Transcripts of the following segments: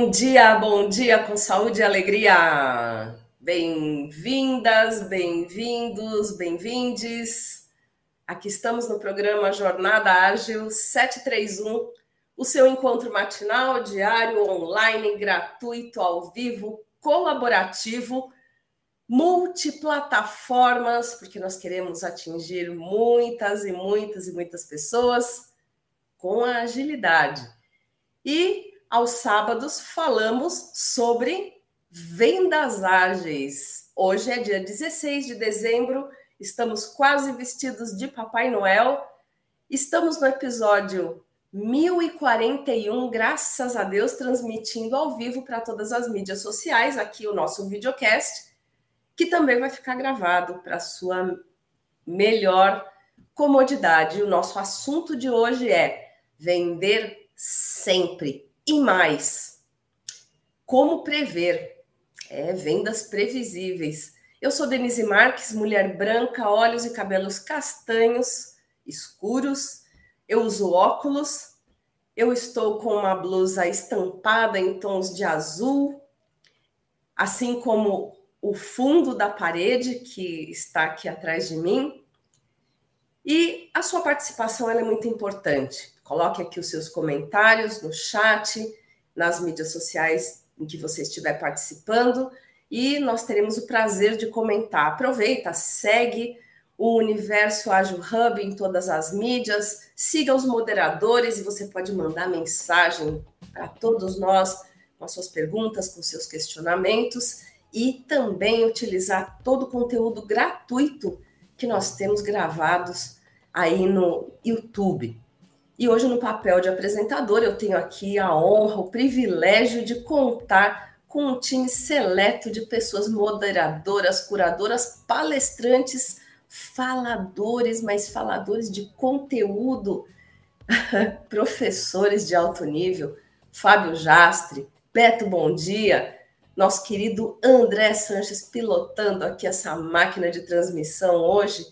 Bom dia, bom dia com saúde e alegria. Bem-vindas, bem-vindos, bem-vindes. Aqui estamos no programa Jornada Ágil 731, o seu encontro matinal, diário, online, gratuito, ao vivo, colaborativo, multiplataformas, porque nós queremos atingir muitas e muitas e muitas pessoas com a agilidade. E aos sábados falamos sobre vendas ágeis. Hoje é dia 16 de dezembro, estamos quase vestidos de Papai Noel. Estamos no episódio 1041, graças a Deus, transmitindo ao vivo para todas as mídias sociais, aqui o nosso videocast, que também vai ficar gravado para sua melhor comodidade. O nosso assunto de hoje é vender sempre e mais, como prever? É, vendas previsíveis. Eu sou Denise Marques, mulher branca, olhos e cabelos castanhos, escuros. Eu uso óculos. Eu estou com uma blusa estampada em tons de azul, assim como o fundo da parede que está aqui atrás de mim. E a sua participação é muito importante. Coloque aqui os seus comentários no chat, nas mídias sociais em que você estiver participando, e nós teremos o prazer de comentar. Aproveita, segue o Universo Ágil Hub em todas as mídias, siga os moderadores e você pode mandar mensagem para todos nós com as suas perguntas, com seus questionamentos e também utilizar todo o conteúdo gratuito que nós temos gravados aí no YouTube. E hoje, no papel de apresentador, eu tenho aqui a honra, o privilégio de contar com um time seleto de pessoas moderadoras, curadoras, palestrantes, faladores, mas faladores de conteúdo, professores de alto nível, Fábio Jastre, Beto Bom Dia, nosso querido André Sanches pilotando aqui essa máquina de transmissão hoje,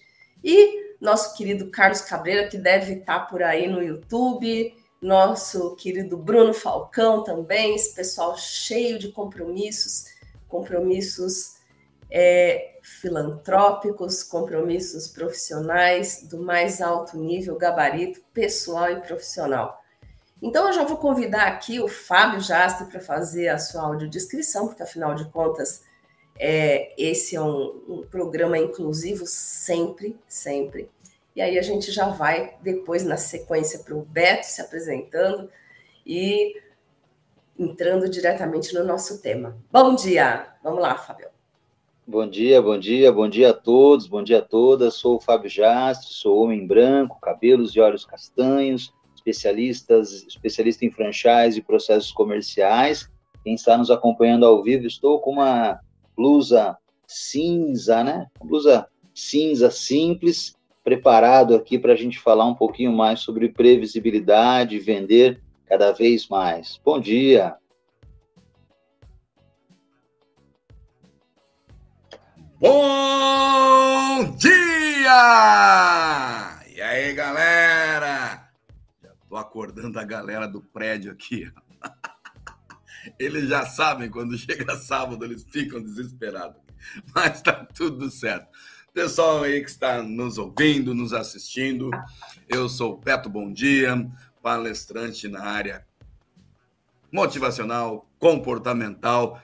e nosso querido Carlos Cabreira, que deve estar por aí no YouTube, nosso querido Bruno Falcão também, esse pessoal cheio de compromissos, compromissos é, filantrópicos, compromissos profissionais do mais alto nível, gabarito pessoal e profissional. Então, eu já vou convidar aqui o Fábio Jastre para fazer a sua audiodescrição, porque afinal de contas é, esse é um, um, programa inclusivo sempre, sempre. E aí a gente já vai depois na sequência para o Beto se apresentando e entrando diretamente no nosso tema. Bom dia! Vamos lá, Fábio. Bom dia, bom dia, bom dia a todos, bom dia a todas. Sou o Fábio Jastre, sou homem branco, cabelos e olhos castanhos, especialistas, especialista em franchise e processos comerciais. Quem está nos acompanhando ao vivo, estou com uma blusa cinza, né? Blusa cinza simples, preparado aqui para a gente falar um pouquinho mais sobre previsibilidade, vender cada vez mais. Bom dia! Bom dia! E aí, galera? Já tô acordando a galera do prédio aqui. Eles já sabem, quando chega sábado, eles ficam desesperados. Mas tá tudo certo. Pessoal aí que está nos ouvindo, nos assistindo, eu sou Beto Bom Dia, palestrante na área motivacional, comportamental,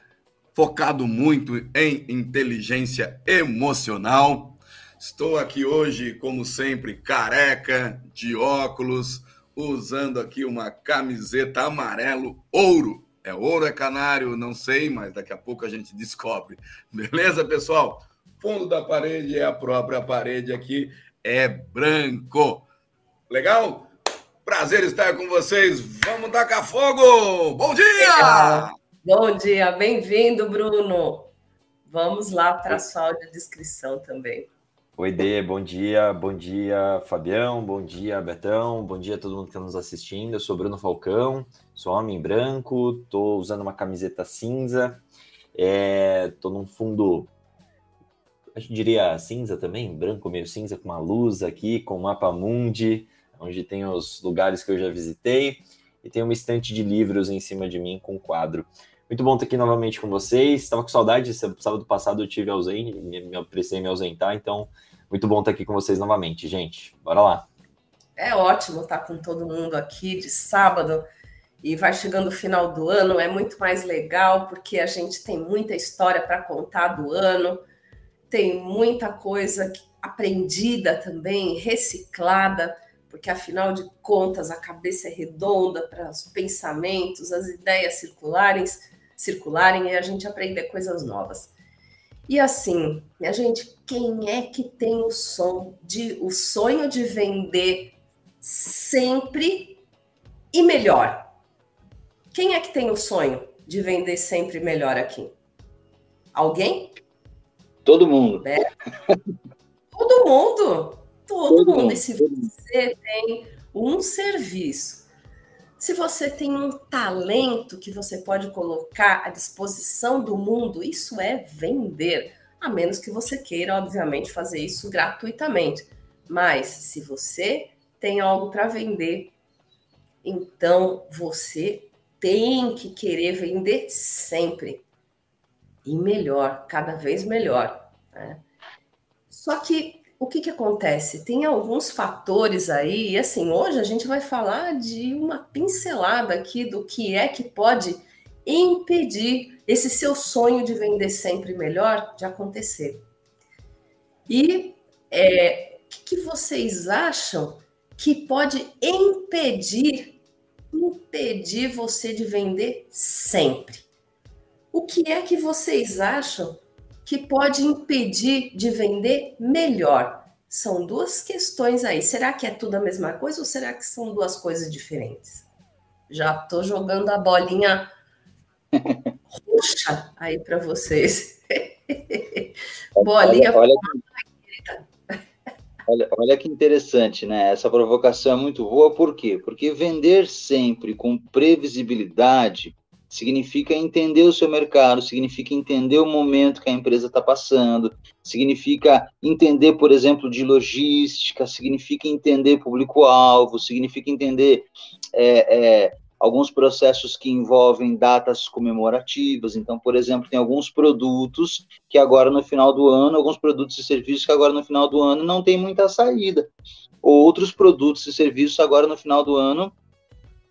focado muito em inteligência emocional. Estou aqui hoje, como sempre, careca, de óculos, usando aqui uma camiseta amarelo ouro é ouro, é canário, não sei, mas daqui a pouco a gente descobre. Beleza, pessoal? Fundo da parede é a própria parede aqui, é branco. Legal? Prazer estar com vocês. Vamos tacar fogo! Bom dia! Bom dia, bem-vindo, Bruno. Vamos lá para a sua descrição também. Oi, Dê, bom dia, bom dia, Fabião, bom dia, Betão, bom dia a todo mundo que está nos assistindo. Eu sou Bruno Falcão, sou homem branco, estou usando uma camiseta cinza, estou é, num fundo, acho que diria cinza também, branco meio cinza, com uma luz aqui, com o mapa mundi, onde tem os lugares que eu já visitei. e tem uma estante de livros em cima de mim com um quadro. Muito bom estar aqui novamente com vocês. Estava com saudade, sábado passado eu tive ausente, me, me precisei me ausentar, então muito bom estar aqui com vocês novamente, gente. Bora lá. É ótimo estar com todo mundo aqui de sábado e vai chegando o final do ano, é muito mais legal porque a gente tem muita história para contar do ano, tem muita coisa aprendida também, reciclada, porque afinal de contas a cabeça é redonda para os pensamentos, as ideias circularem, circularem e a gente aprender coisas novas. E assim, minha gente, quem é que tem o som de o sonho de vender sempre e melhor? Quem é que tem o sonho de vender sempre melhor aqui? Alguém? Todo mundo. É. Todo mundo. Todo, Todo mundo. mundo. E se você tem um serviço, se você tem um talento que você pode colocar à disposição do mundo, isso é vender. A menos que você queira, obviamente, fazer isso gratuitamente. Mas se você tem algo para vender, então você tem que querer vender sempre. E melhor, cada vez melhor. Né? Só que o que, que acontece? Tem alguns fatores aí, e assim, hoje a gente vai falar de uma pincelada aqui do que é que pode impedir esse seu sonho de vender sempre melhor de acontecer. E é, o que, que vocês acham que pode impedir impedir você de vender sempre. O que é que vocês acham que pode impedir de vender melhor? São duas questões aí. Será que é tudo a mesma coisa ou será que são duas coisas diferentes? Já estou jogando a bolinha roxa aí para vocês. bolinha olha, olha, Olha, olha que interessante, né? Essa provocação é muito boa, por quê? Porque vender sempre com previsibilidade significa entender o seu mercado, significa entender o momento que a empresa está passando, significa entender, por exemplo, de logística, significa entender público-alvo, significa entender é, é, alguns processos que envolvem datas comemorativas. Então, por exemplo, tem alguns produtos que agora no final do ano, alguns produtos e serviços que agora no final do ano não tem muita saída. Outros produtos e serviços agora no final do ano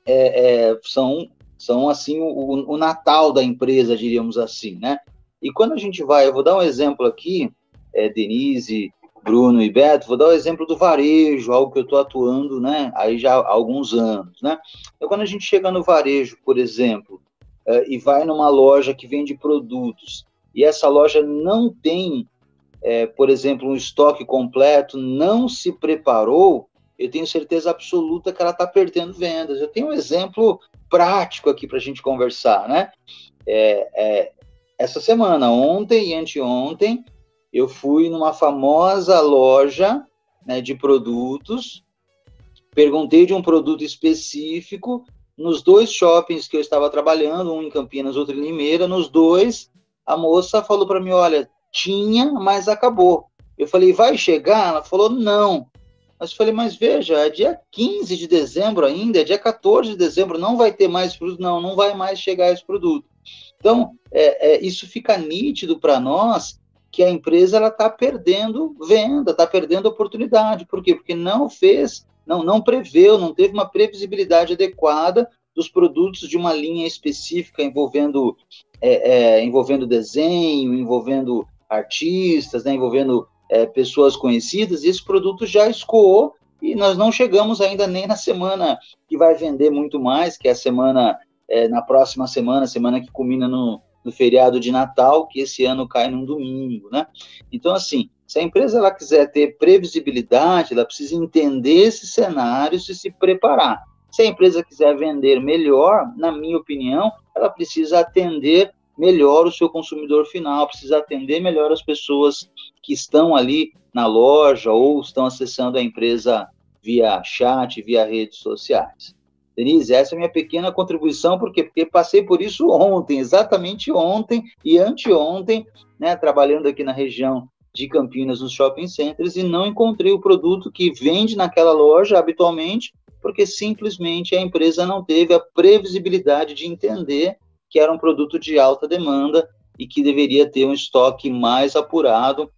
é, é, são, são assim o, o Natal da empresa, diríamos assim, né? E quando a gente vai, eu vou dar um exemplo aqui, é, Denise, Bruno e Beto, vou dar o exemplo do varejo, algo que eu estou atuando, né, aí já há alguns anos, né. Então, quando a gente chega no varejo, por exemplo, uh, e vai numa loja que vende produtos, e essa loja não tem, é, por exemplo, um estoque completo, não se preparou, eu tenho certeza absoluta que ela está perdendo vendas. Eu tenho um exemplo prático aqui para a gente conversar, né? É, é, essa semana, ontem e anteontem, eu fui numa famosa loja né, de produtos, perguntei de um produto específico, nos dois shoppings que eu estava trabalhando, um em Campinas, outro em Limeira, nos dois, a moça falou para mim, olha, tinha, mas acabou. Eu falei, vai chegar? Ela falou, não. Mas falei, mas veja, é dia 15 de dezembro ainda, é dia 14 de dezembro, não vai ter mais produto? Não, não vai mais chegar esse produto. Então, é, é, isso fica nítido para nós que a empresa ela está perdendo venda, está perdendo oportunidade. Por quê? Porque não fez, não, não preveu, não teve uma previsibilidade adequada dos produtos de uma linha específica envolvendo, é, é, envolvendo desenho, envolvendo artistas, né, envolvendo é, pessoas conhecidas, e esse produto já escoou e nós não chegamos ainda nem na semana que vai vender muito mais, que é a semana, é, na próxima semana, semana que culmina no, no feriado de Natal, que esse ano cai num domingo, né? Então, assim, se a empresa ela quiser ter previsibilidade, ela precisa entender esses cenários e se preparar. Se a empresa quiser vender melhor, na minha opinião, ela precisa atender melhor o seu consumidor final, precisa atender melhor as pessoas que estão ali na loja ou estão acessando a empresa via chat, via redes sociais. Denise, essa é a minha pequena contribuição, por quê? Porque passei por isso ontem, exatamente ontem e anteontem, né, trabalhando aqui na região de Campinas, nos shopping centers, e não encontrei o produto que vende naquela loja habitualmente, porque simplesmente a empresa não teve a previsibilidade de entender que era um produto de alta demanda e que deveria ter um estoque mais apurado,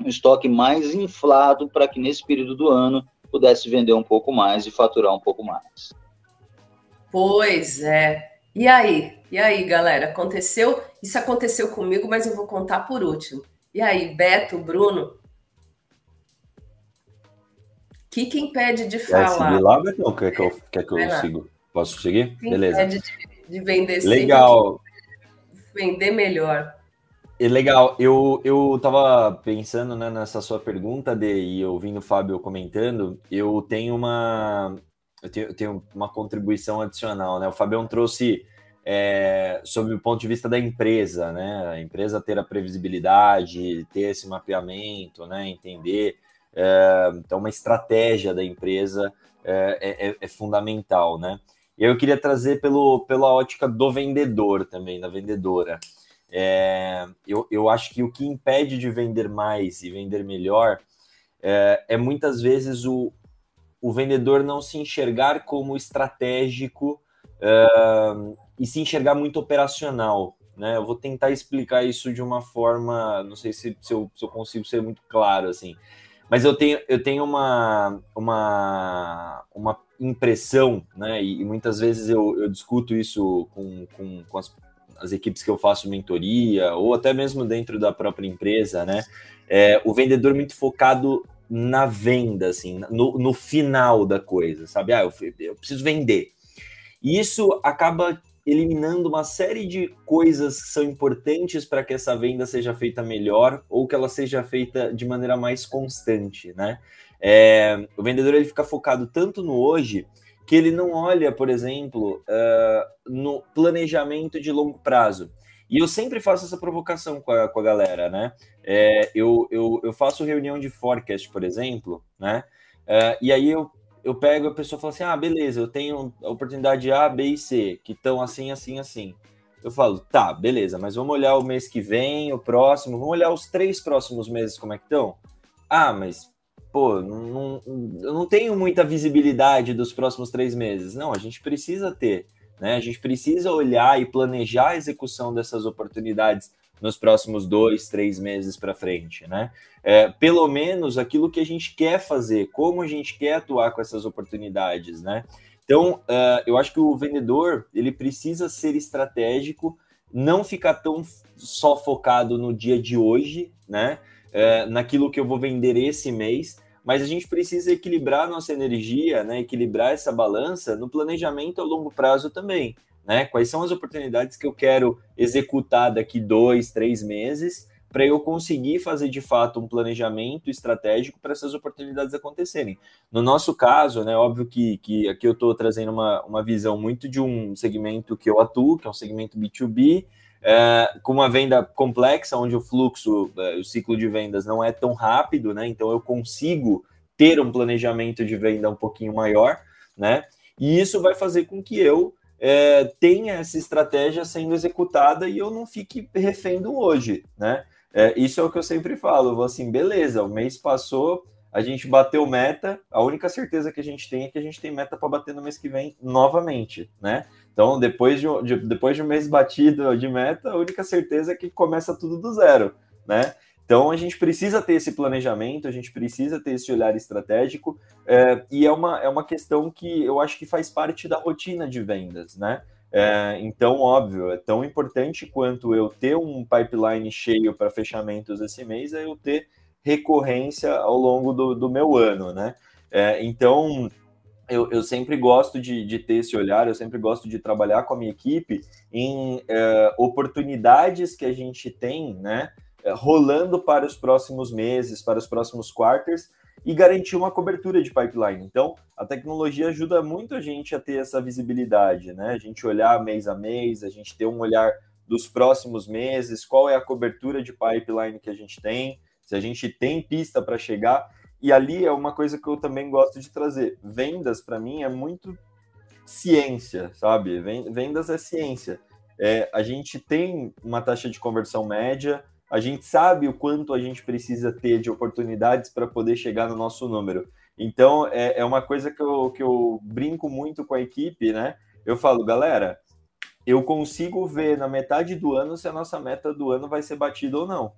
um estoque mais inflado para que nesse período do ano pudesse vender um pouco mais e faturar um pouco mais. Pois é. E aí? E aí, galera? Aconteceu? Isso aconteceu comigo, mas eu vou contar por último. E aí, Beto, Bruno? O que, que impede de falar? Quer seguir lá, Beto? Quer que eu, quer que eu siga? Posso seguir? Que Beleza. Impede de, de vender Legal. Vender melhor. É legal, eu, eu tava pensando né, nessa sua pergunta, de, e ouvindo o Fábio comentando, eu tenho uma eu tenho, eu tenho uma contribuição adicional, né? O Fabião trouxe é, sobre o ponto de vista da empresa, né? A empresa ter a previsibilidade, ter esse mapeamento, né? Entender. É, então, uma estratégia da empresa é, é, é, fundamental, né? E eu queria trazer pelo, pela ótica do vendedor também, da vendedora. É, eu, eu acho que o que impede de vender mais e vender melhor é, é muitas vezes o, o vendedor não se enxergar como estratégico uh, e se enxergar muito operacional. Né? Eu vou tentar explicar isso de uma forma, não sei se, se, eu, se eu consigo ser muito claro assim, mas eu tenho, eu tenho uma, uma, uma impressão, né? E, e muitas vezes eu, eu discuto isso com, com, com as as equipes que eu faço mentoria, ou até mesmo dentro da própria empresa, né? É, o vendedor muito focado na venda, assim, no, no final da coisa, sabe? Ah, eu, eu preciso vender. E isso acaba eliminando uma série de coisas que são importantes para que essa venda seja feita melhor ou que ela seja feita de maneira mais constante, né? É, o vendedor ele fica focado tanto no hoje que ele não olha, por exemplo, uh, no planejamento de longo prazo. E eu sempre faço essa provocação com a, com a galera, né? É, eu, eu, eu faço reunião de forecast, por exemplo, né? Uh, e aí eu, eu pego a pessoa e falo assim: ah, beleza, eu tenho a oportunidade A, B e C, que estão assim, assim, assim. Eu falo, tá, beleza, mas vamos olhar o mês que vem, o próximo, vamos olhar os três próximos meses, como é que estão? Ah, mas pô, não, eu não tenho muita visibilidade dos próximos três meses. Não, a gente precisa ter, né? A gente precisa olhar e planejar a execução dessas oportunidades nos próximos dois, três meses para frente, né? É, pelo menos aquilo que a gente quer fazer, como a gente quer atuar com essas oportunidades, né? Então, uh, eu acho que o vendedor ele precisa ser estratégico, não ficar tão só focado no dia de hoje, né? É, naquilo que eu vou vender esse mês, mas a gente precisa equilibrar nossa energia, né, equilibrar essa balança no planejamento a longo prazo também. Né? Quais são as oportunidades que eu quero executar daqui dois, três meses para eu conseguir fazer de fato um planejamento estratégico para essas oportunidades acontecerem. No nosso caso, né, óbvio que, que aqui eu estou trazendo uma, uma visão muito de um segmento que eu atuo, que é um segmento B2B, é, com uma venda complexa, onde o fluxo, é, o ciclo de vendas não é tão rápido, né? Então eu consigo ter um planejamento de venda um pouquinho maior, né? E isso vai fazer com que eu é, tenha essa estratégia sendo executada e eu não fique refém do hoje, né? É, isso é o que eu sempre falo. Eu vou assim, beleza, o mês passou, a gente bateu meta, a única certeza que a gente tem é que a gente tem meta para bater no mês que vem novamente, né? Então, depois de, de, depois de um mês batido de meta, a única certeza é que começa tudo do zero, né? Então, a gente precisa ter esse planejamento, a gente precisa ter esse olhar estratégico, é, e é uma, é uma questão que eu acho que faz parte da rotina de vendas, né? É, então, óbvio, é tão importante quanto eu ter um pipeline cheio para fechamentos esse mês, é eu ter recorrência ao longo do, do meu ano, né? É, então, eu, eu sempre gosto de, de, ter esse olhar, eu sempre gosto de trabalhar com a minha equipe em é, oportunidades que a gente tem, né, é, rolando para os próximos meses, para os próximos quarters e garantir uma cobertura de pipeline. Então, a tecnologia ajuda muito a gente a ter essa visibilidade, né? A gente olhar mês a mês, a gente ter um olhar dos próximos meses, qual é a cobertura de pipeline que a gente tem, se a gente tem pista para chegar. E ali é uma coisa que eu também gosto de trazer. Vendas, para mim, é muito ciência, sabe? Vendas é ciência. É, a gente tem uma taxa de conversão média, a gente sabe o quanto a gente precisa ter de oportunidades para poder chegar no nosso número. Então, é, é uma coisa que eu, que eu brinco muito com a equipe, né? Eu falo, galera, eu consigo ver na metade do ano se a nossa meta do ano vai ser batida ou não.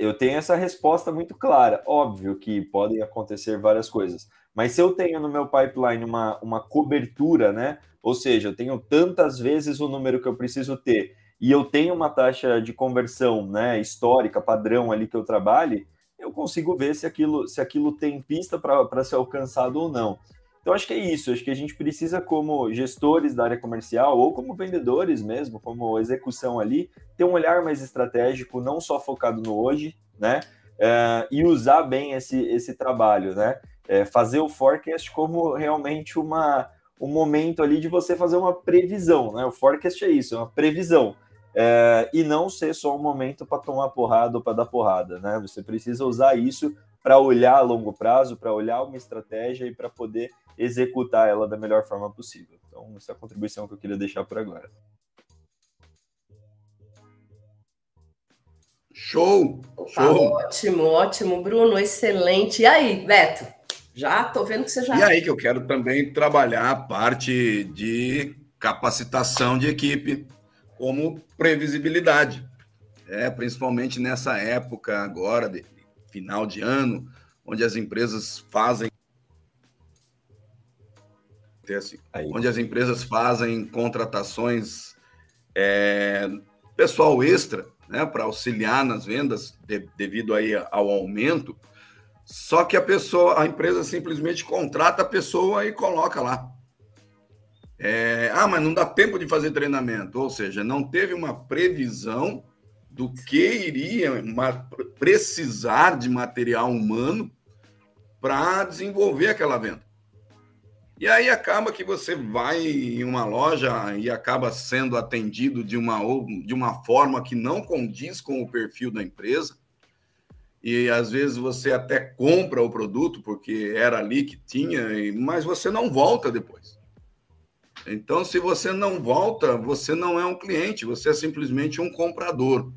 Eu tenho essa resposta muito clara. Óbvio que podem acontecer várias coisas, mas se eu tenho no meu pipeline uma, uma cobertura, né? Ou seja, eu tenho tantas vezes o número que eu preciso ter e eu tenho uma taxa de conversão, né, histórica, padrão ali que eu trabalhe, eu consigo ver se aquilo, se aquilo tem pista para ser alcançado ou não. Então, acho que é isso. Acho que a gente precisa, como gestores da área comercial, ou como vendedores mesmo, como execução ali, ter um olhar mais estratégico, não só focado no hoje, né? É, e usar bem esse, esse trabalho, né? É, fazer o forecast como realmente uma, um momento ali de você fazer uma previsão, né? O forecast é isso, é uma previsão. É, e não ser só um momento para tomar porrada ou para dar porrada, né? Você precisa usar isso para olhar a longo prazo, para olhar uma estratégia e para poder executar ela da melhor forma possível. Então, essa é a contribuição que eu queria deixar por agora. Show! Tá Show! ótimo, ótimo, Bruno, excelente. E aí, Beto? Já tô vendo que você já. E aí, que eu quero também trabalhar a parte de capacitação de equipe como previsibilidade. É, principalmente nessa época agora, de final de ano, onde as empresas fazem acontece, Aí. onde as empresas fazem contratações é, pessoal extra, né, para auxiliar nas vendas de, devido aí ao aumento. Só que a pessoa, a empresa simplesmente contrata a pessoa e coloca lá. É, ah, mas não dá tempo de fazer treinamento, ou seja, não teve uma previsão do que iria precisar de material humano para desenvolver aquela venda. E aí acaba que você vai em uma loja e acaba sendo atendido de uma, de uma forma que não condiz com o perfil da empresa. E às vezes você até compra o produto porque era ali que tinha, mas você não volta depois. Então, se você não volta, você não é um cliente, você é simplesmente um comprador.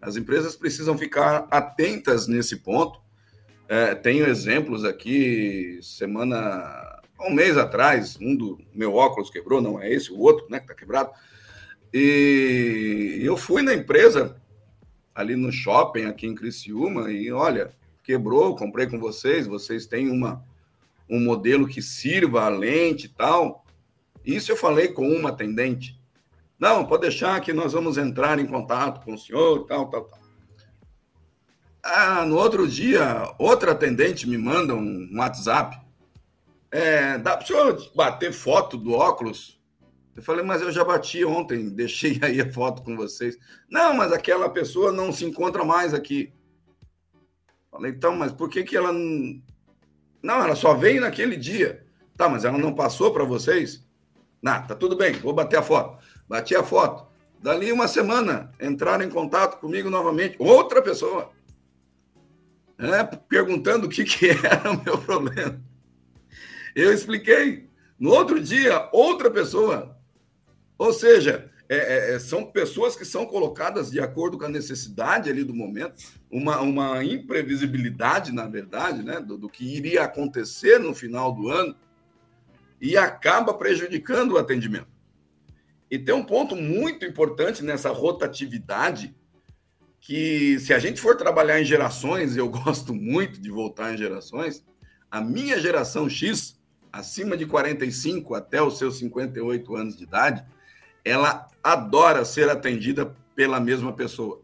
As empresas precisam ficar atentas nesse ponto. É, tenho exemplos aqui, semana um mês atrás, um do meu óculos quebrou, não é esse, o outro, né, que tá quebrado. E eu fui na empresa ali no shopping aqui em Criciúma e olha, quebrou, comprei com vocês, vocês têm uma um modelo que sirva a lente e tal. Isso eu falei com uma atendente. Não, pode deixar que nós vamos entrar em contato com o senhor, tal, tal, tal. Ah, no outro dia, outra atendente me manda um WhatsApp. É, dá para o senhor bater foto do óculos? Eu falei, mas eu já bati ontem, deixei aí a foto com vocês. Não, mas aquela pessoa não se encontra mais aqui. Falei, então, mas por que, que ela. Não, não ela só veio naquele dia. Tá, mas ela não passou para vocês? Não, tá tudo bem, vou bater a foto. Bati a foto. Dali uma semana, entraram em contato comigo novamente, outra pessoa. É, perguntando o que, que era o meu problema. Eu expliquei. No outro dia, outra pessoa. Ou seja, é, é, é, são pessoas que são colocadas de acordo com a necessidade ali do momento, uma, uma imprevisibilidade, na verdade, né, do, do que iria acontecer no final do ano, e acaba prejudicando o atendimento. E tem um ponto muito importante nessa rotatividade, que se a gente for trabalhar em gerações, eu gosto muito de voltar em gerações, a minha geração X, acima de 45 até os seus 58 anos de idade, ela adora ser atendida pela mesma pessoa.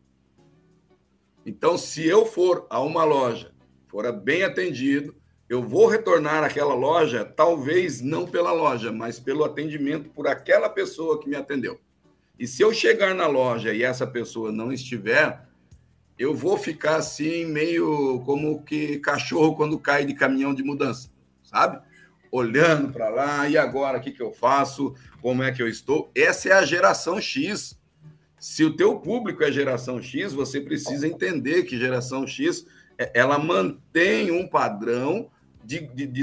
Então, se eu for a uma loja, for bem atendido, eu vou retornar àquela loja, talvez não pela loja, mas pelo atendimento por aquela pessoa que me atendeu. E se eu chegar na loja e essa pessoa não estiver, eu vou ficar assim, meio como que cachorro quando cai de caminhão de mudança, sabe? Olhando para lá, e agora o que, que eu faço? Como é que eu estou? Essa é a geração X. Se o teu público é geração X, você precisa entender que geração X é, ela mantém um padrão de, de, de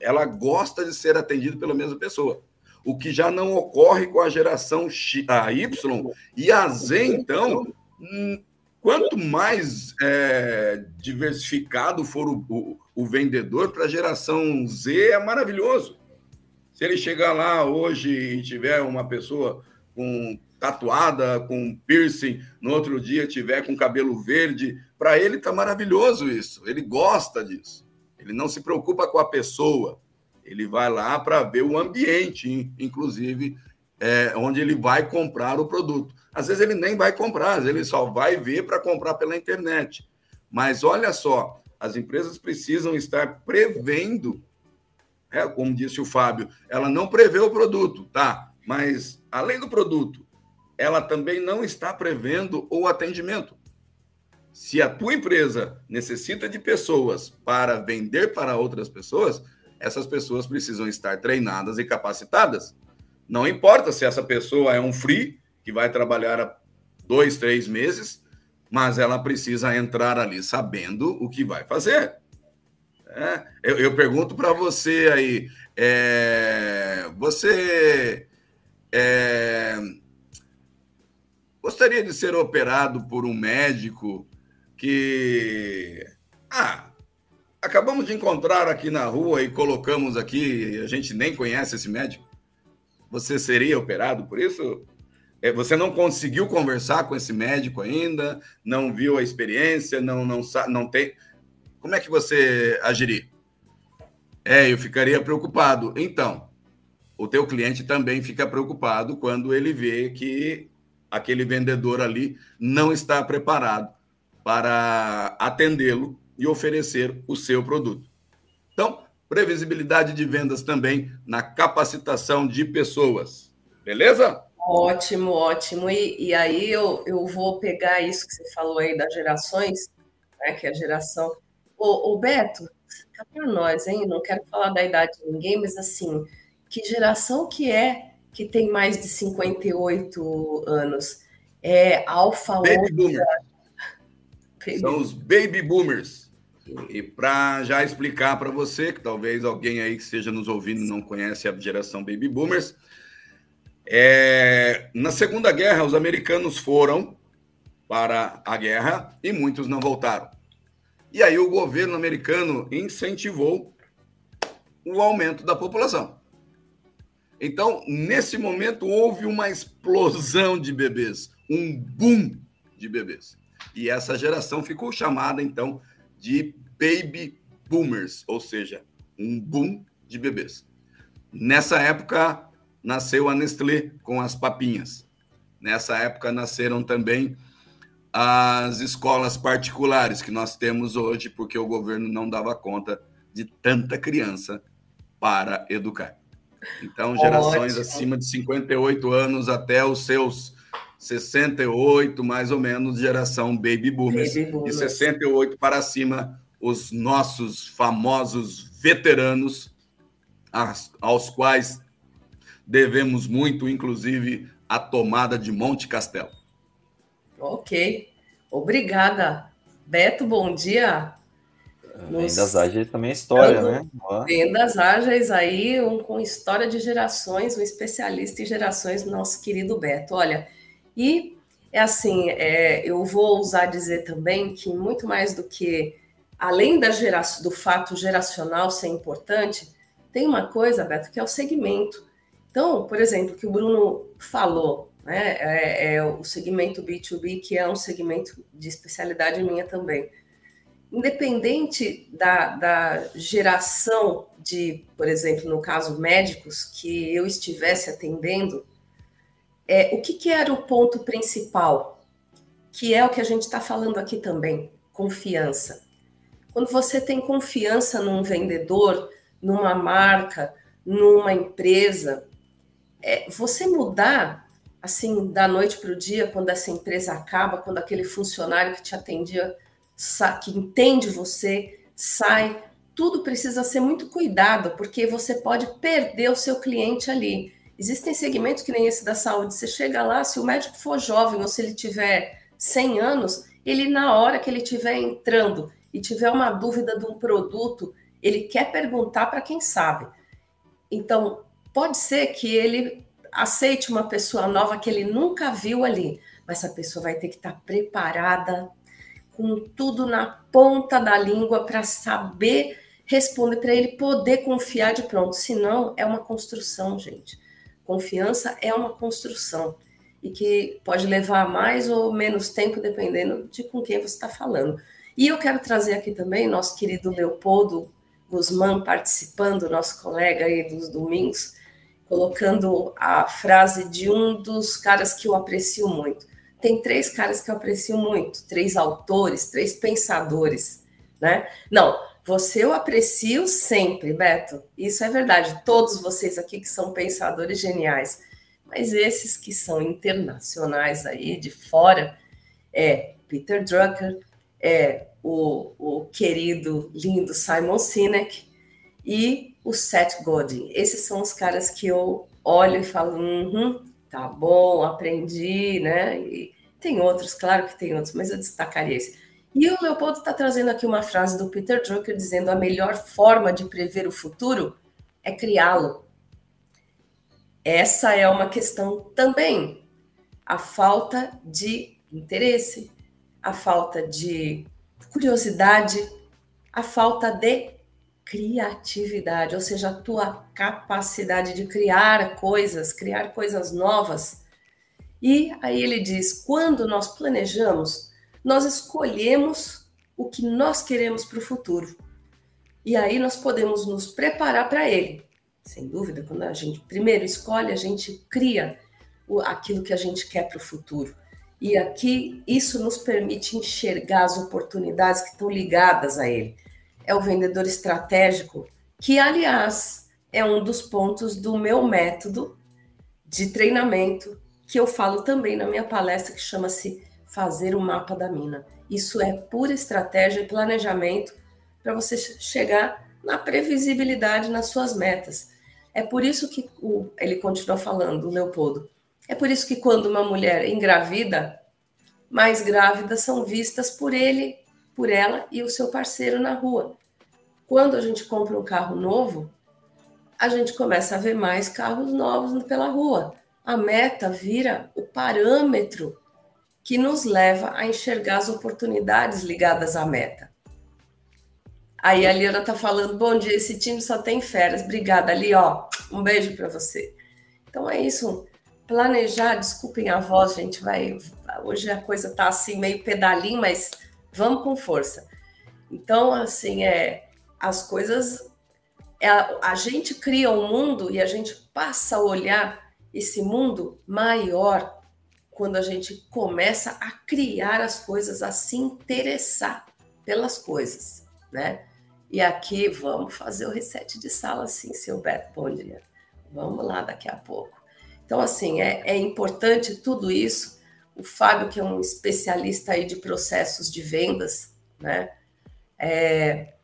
ela gosta de ser atendida pela mesma pessoa. O que já não ocorre com a geração X, a Y e a Z, então, hum, quanto mais é, diversificado for o, o o vendedor para a geração Z é maravilhoso. Se ele chegar lá hoje e tiver uma pessoa com tatuada, com piercing, no outro dia tiver com cabelo verde, para ele tá maravilhoso isso. Ele gosta disso. Ele não se preocupa com a pessoa. Ele vai lá para ver o ambiente, inclusive, é, onde ele vai comprar o produto. Às vezes ele nem vai comprar, ele só vai ver para comprar pela internet. Mas olha só, as empresas precisam estar prevendo, é, como disse o Fábio, ela não prevê o produto, tá? Mas além do produto, ela também não está prevendo o atendimento. Se a tua empresa necessita de pessoas para vender para outras pessoas, essas pessoas precisam estar treinadas e capacitadas. Não importa se essa pessoa é um free, que vai trabalhar dois, três meses, mas ela precisa entrar ali sabendo o que vai fazer. É, eu, eu, pergunto para você aí, é, você é, gostaria de ser operado por um médico que. Ah, acabamos de encontrar aqui na rua e colocamos aqui, a gente nem conhece esse médico. Você seria operado por isso? É, você não conseguiu conversar com esse médico ainda, não viu a experiência, não, não, não tem. Como é que você agiria? É, eu ficaria preocupado. Então, o teu cliente também fica preocupado quando ele vê que aquele vendedor ali não está preparado para atendê-lo e oferecer o seu produto. Então, previsibilidade de vendas também na capacitação de pessoas. Beleza? Ótimo, ótimo. E, e aí eu, eu vou pegar isso que você falou aí das gerações, né, que é a geração. Ô, ô Beto, fica para nós, hein? Não quero falar da idade de ninguém, mas assim, que geração que é que tem mais de 58 anos? É alfa Baby Boomer. São os baby boomers. E para já explicar para você, que talvez alguém aí que esteja nos ouvindo não conhece a geração baby boomers, é, na Segunda Guerra os americanos foram para a guerra e muitos não voltaram. E aí o governo americano incentivou o aumento da população. Então, nesse momento, houve uma explosão de bebês, um boom de bebês. E essa geração ficou chamada, então, de baby boomers, ou seja, um boom de bebês. Nessa época, nasceu a Nestlé com as papinhas. Nessa época, nasceram também as escolas particulares que nós temos hoje, porque o governo não dava conta de tanta criança para educar. Então, gerações Ótimo. acima de 58 anos até os seus 68, mais ou menos, geração baby boomers. Baby boomers. E 68 para cima, os nossos famosos veteranos, aos quais devemos muito, inclusive, a tomada de Monte Castelo. Ok. Obrigada. Beto, bom dia. Vendas ágeis também é história, né? Vendas ágeis aí, um, com história de gerações, um especialista em gerações, nosso querido Beto. Olha, e é assim, é, eu vou usar dizer também que muito mais do que, além da geração, do fato geracional ser importante, tem uma coisa, Beto, que é o segmento. Então, por exemplo, que o Bruno falou, né, é, é o segmento B2B, que é um segmento de especialidade minha também. Independente da, da geração de, por exemplo, no caso médicos, que eu estivesse atendendo, é, o que, que era o ponto principal? Que é o que a gente está falando aqui também: confiança. Quando você tem confiança num vendedor, numa marca, numa empresa, é, você mudar assim da noite para o dia, quando essa empresa acaba, quando aquele funcionário que te atendia, que entende você, sai, tudo precisa ser muito cuidado, porque você pode perder o seu cliente ali. Existem segmentos que nem esse da saúde. Você chega lá, se o médico for jovem ou se ele tiver 100 anos, ele, na hora que ele estiver entrando e tiver uma dúvida de um produto, ele quer perguntar para quem sabe. Então, pode ser que ele aceite uma pessoa nova que ele nunca viu ali, mas essa pessoa vai ter que estar preparada com tudo na ponta da língua para saber responder para ele poder confiar de pronto. Senão, é uma construção, gente. Confiança é uma construção e que pode levar mais ou menos tempo, dependendo de com quem você está falando. E eu quero trazer aqui também nosso querido Leopoldo Guzmán participando, nosso colega aí dos domingos, colocando a frase de um dos caras que eu aprecio muito. Tem três caras que eu aprecio muito, três autores, três pensadores, né? Não, você eu aprecio sempre, Beto. Isso é verdade. Todos vocês aqui que são pensadores geniais. Mas esses que são internacionais aí, de fora, é Peter Drucker, é o, o querido, lindo Simon Sinek e o Seth Godin. Esses são os caras que eu olho e falo, uhum, tá bom, aprendi, né? E tem outros, claro que tem outros, mas eu destacaria esse. E o Leopoldo está trazendo aqui uma frase do Peter Drucker dizendo a melhor forma de prever o futuro é criá-lo. Essa é uma questão também. A falta de interesse, a falta de curiosidade, a falta de criatividade, ou seja, a tua capacidade de criar coisas, criar coisas novas. E aí ele diz: quando nós planejamos, nós escolhemos o que nós queremos para o futuro. E aí nós podemos nos preparar para ele. Sem dúvida, quando a gente primeiro escolhe, a gente cria aquilo que a gente quer para o futuro. E aqui isso nos permite enxergar as oportunidades que estão ligadas a ele. É o vendedor estratégico, que, aliás, é um dos pontos do meu método de treinamento, que eu falo também na minha palestra, que chama-se fazer o mapa da mina. Isso é pura estratégia e planejamento para você chegar na previsibilidade nas suas metas. É por isso que o, ele continua falando, o Leopoldo. É por isso que quando uma mulher engravida, mais grávidas são vistas por ele, por ela e o seu parceiro na rua. Quando a gente compra um carro novo, a gente começa a ver mais carros novos pela rua. A meta vira o parâmetro que nos leva a enxergar as oportunidades ligadas à meta. Aí a Liana tá falando: bom dia, esse time só tem férias. Obrigada, Ali, ó. Um beijo para você. Então é isso. Planejar, desculpem a voz, gente, vai. Hoje a coisa tá assim, meio pedalinho, mas vamos com força. Então, assim, é as coisas. É, a gente cria um mundo e a gente passa a olhar esse mundo maior quando a gente começa a criar as coisas, a se interessar pelas coisas, né? E aqui vamos fazer o reset de sala, sim, seu Beto. Bom dia. Vamos lá daqui a pouco. Então, assim, é, é importante tudo isso. O Fábio, que é um especialista aí de processos de vendas, né? É,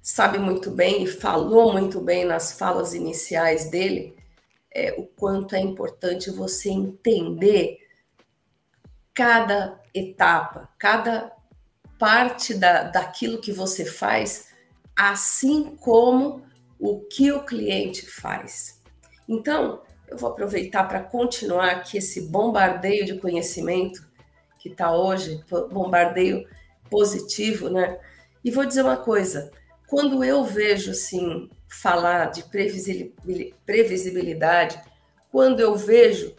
sabe muito bem e falou muito bem nas falas iniciais dele é, o quanto é importante você entender cada etapa, cada parte da, daquilo que você faz, assim como o que o cliente faz. Então, eu vou aproveitar para continuar aqui esse bombardeio de conhecimento que está hoje, bombardeio positivo, né? E vou dizer uma coisa: quando eu vejo assim falar de previsibilidade, quando eu vejo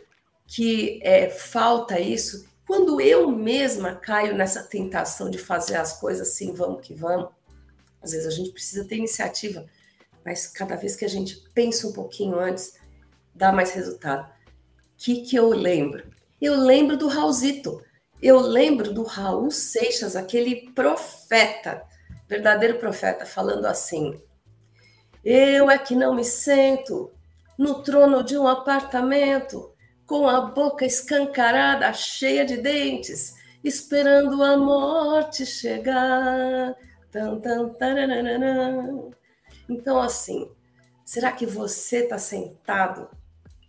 que é, falta isso, quando eu mesma caio nessa tentação de fazer as coisas assim, vamos que vamos, às vezes a gente precisa ter iniciativa, mas cada vez que a gente pensa um pouquinho antes, dá mais resultado. O que, que eu lembro? Eu lembro do Raulzito, eu lembro do Raul Seixas, aquele profeta, verdadeiro profeta, falando assim: Eu é que não me sento no trono de um apartamento com a boca escancarada, cheia de dentes, esperando a morte chegar. Então, assim, será que você está sentado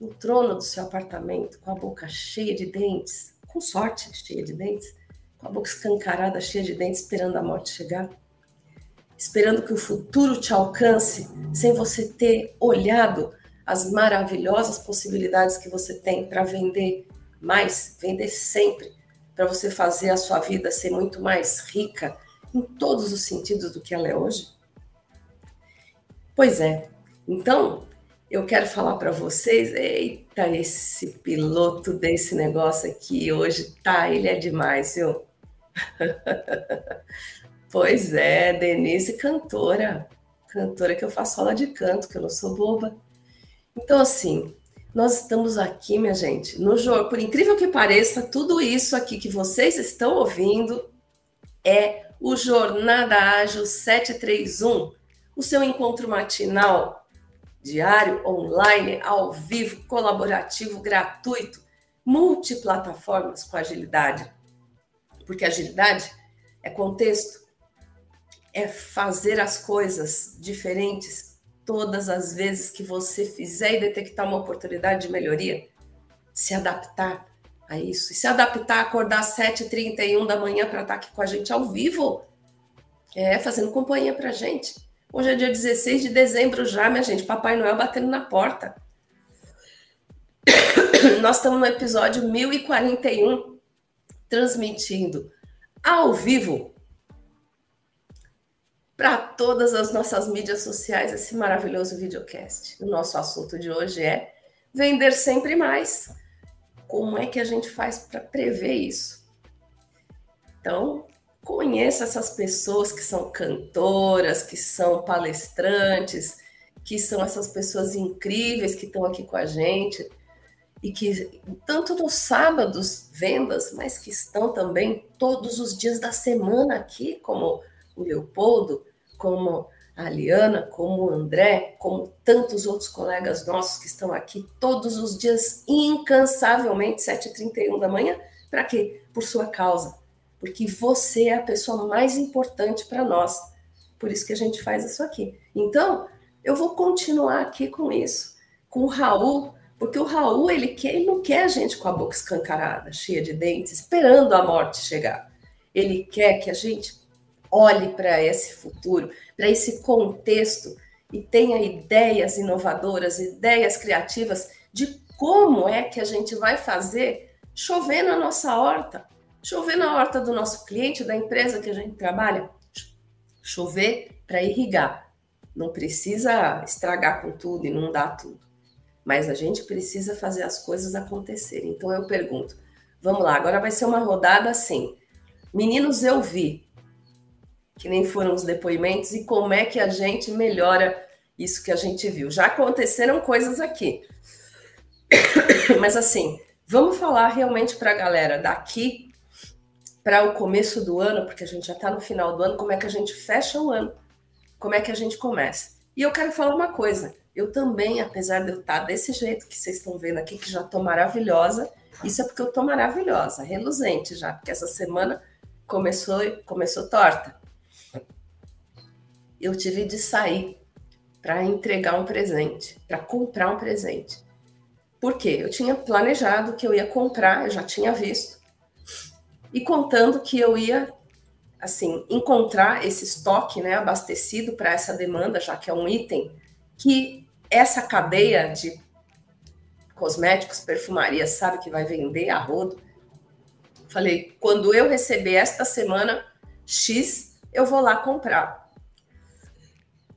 no trono do seu apartamento com a boca cheia de dentes, com sorte cheia de dentes, com a boca escancarada, cheia de dentes, esperando a morte chegar? Esperando que o futuro te alcance sem você ter olhado as maravilhosas possibilidades que você tem para vender mais, vender sempre, para você fazer a sua vida ser muito mais rica em todos os sentidos do que ela é hoje? Pois é. Então, eu quero falar para vocês, eita, esse piloto desse negócio aqui hoje, tá, ele é demais, viu? pois é, Denise, cantora, cantora que eu faço aula de canto, que eu não sou boba. Então, assim, nós estamos aqui, minha gente, no jogo. Por incrível que pareça, tudo isso aqui que vocês estão ouvindo é o Jornada Ágil 731, o seu encontro matinal, diário, online, ao vivo, colaborativo, gratuito, multiplataformas com agilidade. Porque agilidade é contexto, é fazer as coisas diferentes todas as vezes que você fizer e detectar uma oportunidade de melhoria, se adaptar a isso. E se adaptar a acordar às 7h31 da manhã para estar aqui com a gente ao vivo, é, fazendo companhia para a gente. Hoje é dia 16 de dezembro já, minha gente. Papai Noel batendo na porta. Nós estamos no episódio 1041, transmitindo ao vivo para todas as nossas mídias sociais esse maravilhoso videocast. O nosso assunto de hoje é vender sempre mais. Como é que a gente faz para prever isso? Então, conheça essas pessoas que são cantoras, que são palestrantes, que são essas pessoas incríveis que estão aqui com a gente e que tanto nos sábados vendas, mas que estão também todos os dias da semana aqui, como o Leopoldo, como a Aliana, como o André, como tantos outros colegas nossos que estão aqui todos os dias incansavelmente 7h31 da manhã, para quê? Por sua causa, porque você é a pessoa mais importante para nós. Por isso que a gente faz isso aqui. Então, eu vou continuar aqui com isso, com o Raul, porque o Raul, ele, quer, ele não quer a gente com a boca escancarada, cheia de dentes, esperando a morte chegar. Ele quer que a gente olhe para esse futuro, para esse contexto e tenha ideias inovadoras, ideias criativas de como é que a gente vai fazer chover na nossa horta, Chover na horta do nosso cliente, da empresa que a gente trabalha, chover para irrigar. Não precisa estragar com tudo e não dar tudo. Mas a gente precisa fazer as coisas acontecerem. Então eu pergunto, vamos lá, agora vai ser uma rodada assim. Meninos, eu vi, que nem foram os depoimentos, e como é que a gente melhora isso que a gente viu. Já aconteceram coisas aqui. Mas assim, vamos falar realmente para a galera daqui para o começo do ano, porque a gente já está no final do ano, como é que a gente fecha o ano, como é que a gente começa. E eu quero falar uma coisa, eu também, apesar de eu estar tá desse jeito que vocês estão vendo aqui, que já estou maravilhosa, isso é porque eu estou maravilhosa, reluzente já, porque essa semana começou, começou torta. Eu tive de sair para entregar um presente, para comprar um presente. Por quê? Eu tinha planejado que eu ia comprar, eu já tinha visto, e contando que eu ia assim encontrar esse estoque, né, abastecido para essa demanda, já que é um item que essa cadeia de cosméticos, perfumaria sabe que vai vender a rodo. Falei, quando eu receber esta semana X, eu vou lá comprar.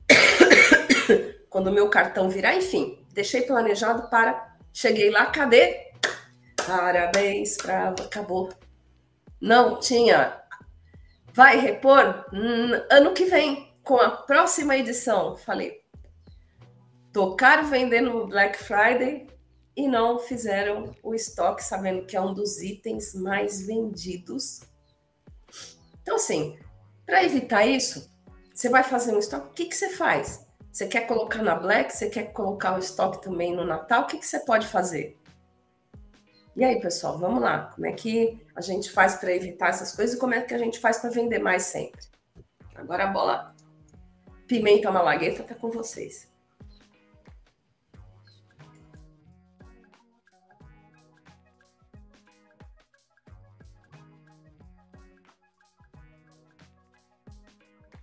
quando o meu cartão virar, enfim, deixei planejado para. Cheguei lá, cadê? Parabéns para acabou não tinha. Vai repor hum, ano que vem, com a próxima edição. Falei, tocaram vendendo no Black Friday e não fizeram o estoque, sabendo que é um dos itens mais vendidos. Então, assim, para evitar isso, você vai fazer um estoque, o que, que você faz? Você quer colocar na Black? Você quer colocar o estoque também no Natal? O que, que você pode fazer? E aí, pessoal, vamos lá. Como é que a gente faz para evitar essas coisas e como é que a gente faz para vender mais sempre? Agora a bola pimenta malagueta está com vocês.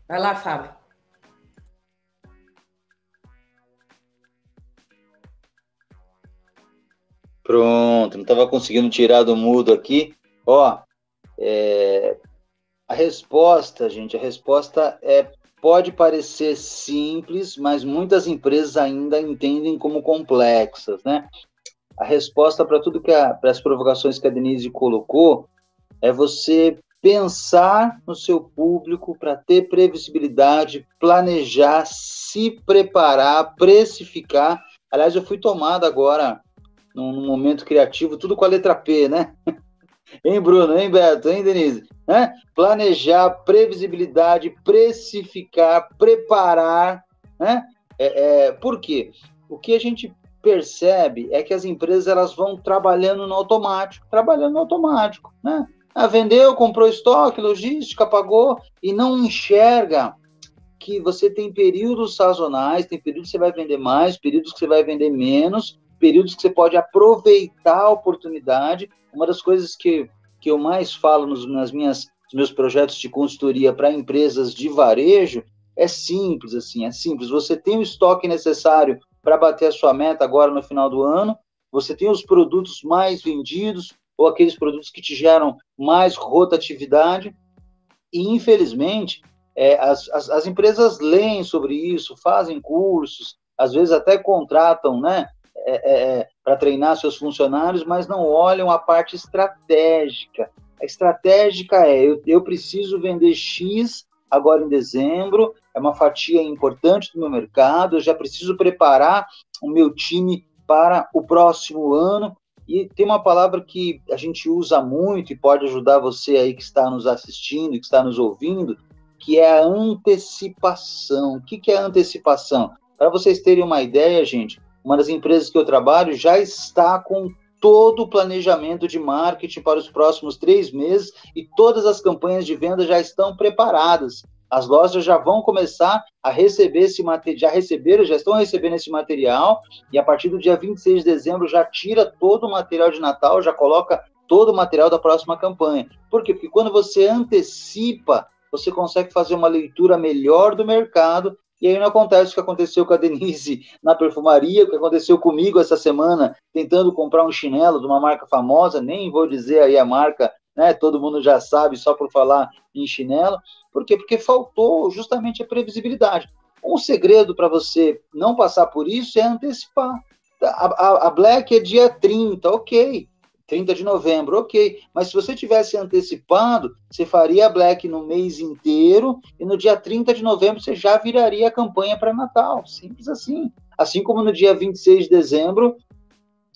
Vai lá, Fábio. Pronto, não estava conseguindo tirar do mudo aqui. Ó, é, a resposta, gente, a resposta é pode parecer simples, mas muitas empresas ainda entendem como complexas, né? A resposta para tudo que para as provocações que a Denise colocou é você pensar no seu público para ter previsibilidade, planejar, se preparar, precificar. Aliás, eu fui tomado agora num, num momento criativo, tudo com a letra P, né? hein, Bruno? Hein, Beto? Hein, Denise? Né? Planejar, previsibilidade, precificar, preparar, né? É, é, por quê? O que a gente percebe é que as empresas elas vão trabalhando no automático, trabalhando no automático, né? Ah, vendeu, comprou estoque, logística, pagou e não enxerga que você tem períodos sazonais, tem períodos que você vai vender mais, períodos que você vai vender menos, períodos que você pode aproveitar a oportunidade. Uma das coisas que, que eu mais falo nos, nas minhas, nos meus projetos de consultoria para empresas de varejo é simples, assim, é simples. Você tem o estoque necessário para bater a sua meta agora no final do ano, você tem os produtos mais vendidos, ou aqueles produtos que te geram mais rotatividade. E, infelizmente, é, as, as, as, empresas leem sobre isso, fazem cursos, às vezes até contratam né, é, é, é para treinar seus funcionários, mas não olham a parte estratégica. A estratégica é: eu, eu preciso vender X agora em dezembro, é uma fatia importante do meu mercado, eu já preciso preparar o meu time para o próximo ano. E tem uma palavra que a gente usa muito e pode ajudar você aí que está nos assistindo, que está nos ouvindo, que é a antecipação. O que, que é antecipação? Para vocês terem uma ideia, gente, uma das empresas que eu trabalho já está com todo o planejamento de marketing para os próximos três meses e todas as campanhas de venda já estão preparadas. As lojas já vão começar a receber esse material, já receberam, já estão recebendo esse material, e a partir do dia 26 de dezembro já tira todo o material de Natal, já coloca todo o material da próxima campanha. Por quê? Porque quando você antecipa, você consegue fazer uma leitura melhor do mercado e aí não acontece o que aconteceu com a Denise na perfumaria, o que aconteceu comigo essa semana, tentando comprar um chinelo de uma marca famosa, nem vou dizer aí a marca, né? Todo mundo já sabe só por falar em chinelo. Por quê? Porque faltou justamente a previsibilidade. Um segredo para você não passar por isso é antecipar. A, a, a, Black é dia 30, ok. 30 de novembro, ok. Mas se você tivesse antecipado, você faria a Black no mês inteiro e no dia 30 de novembro você já viraria a campanha para Natal. Simples assim. Assim como no dia 26 de dezembro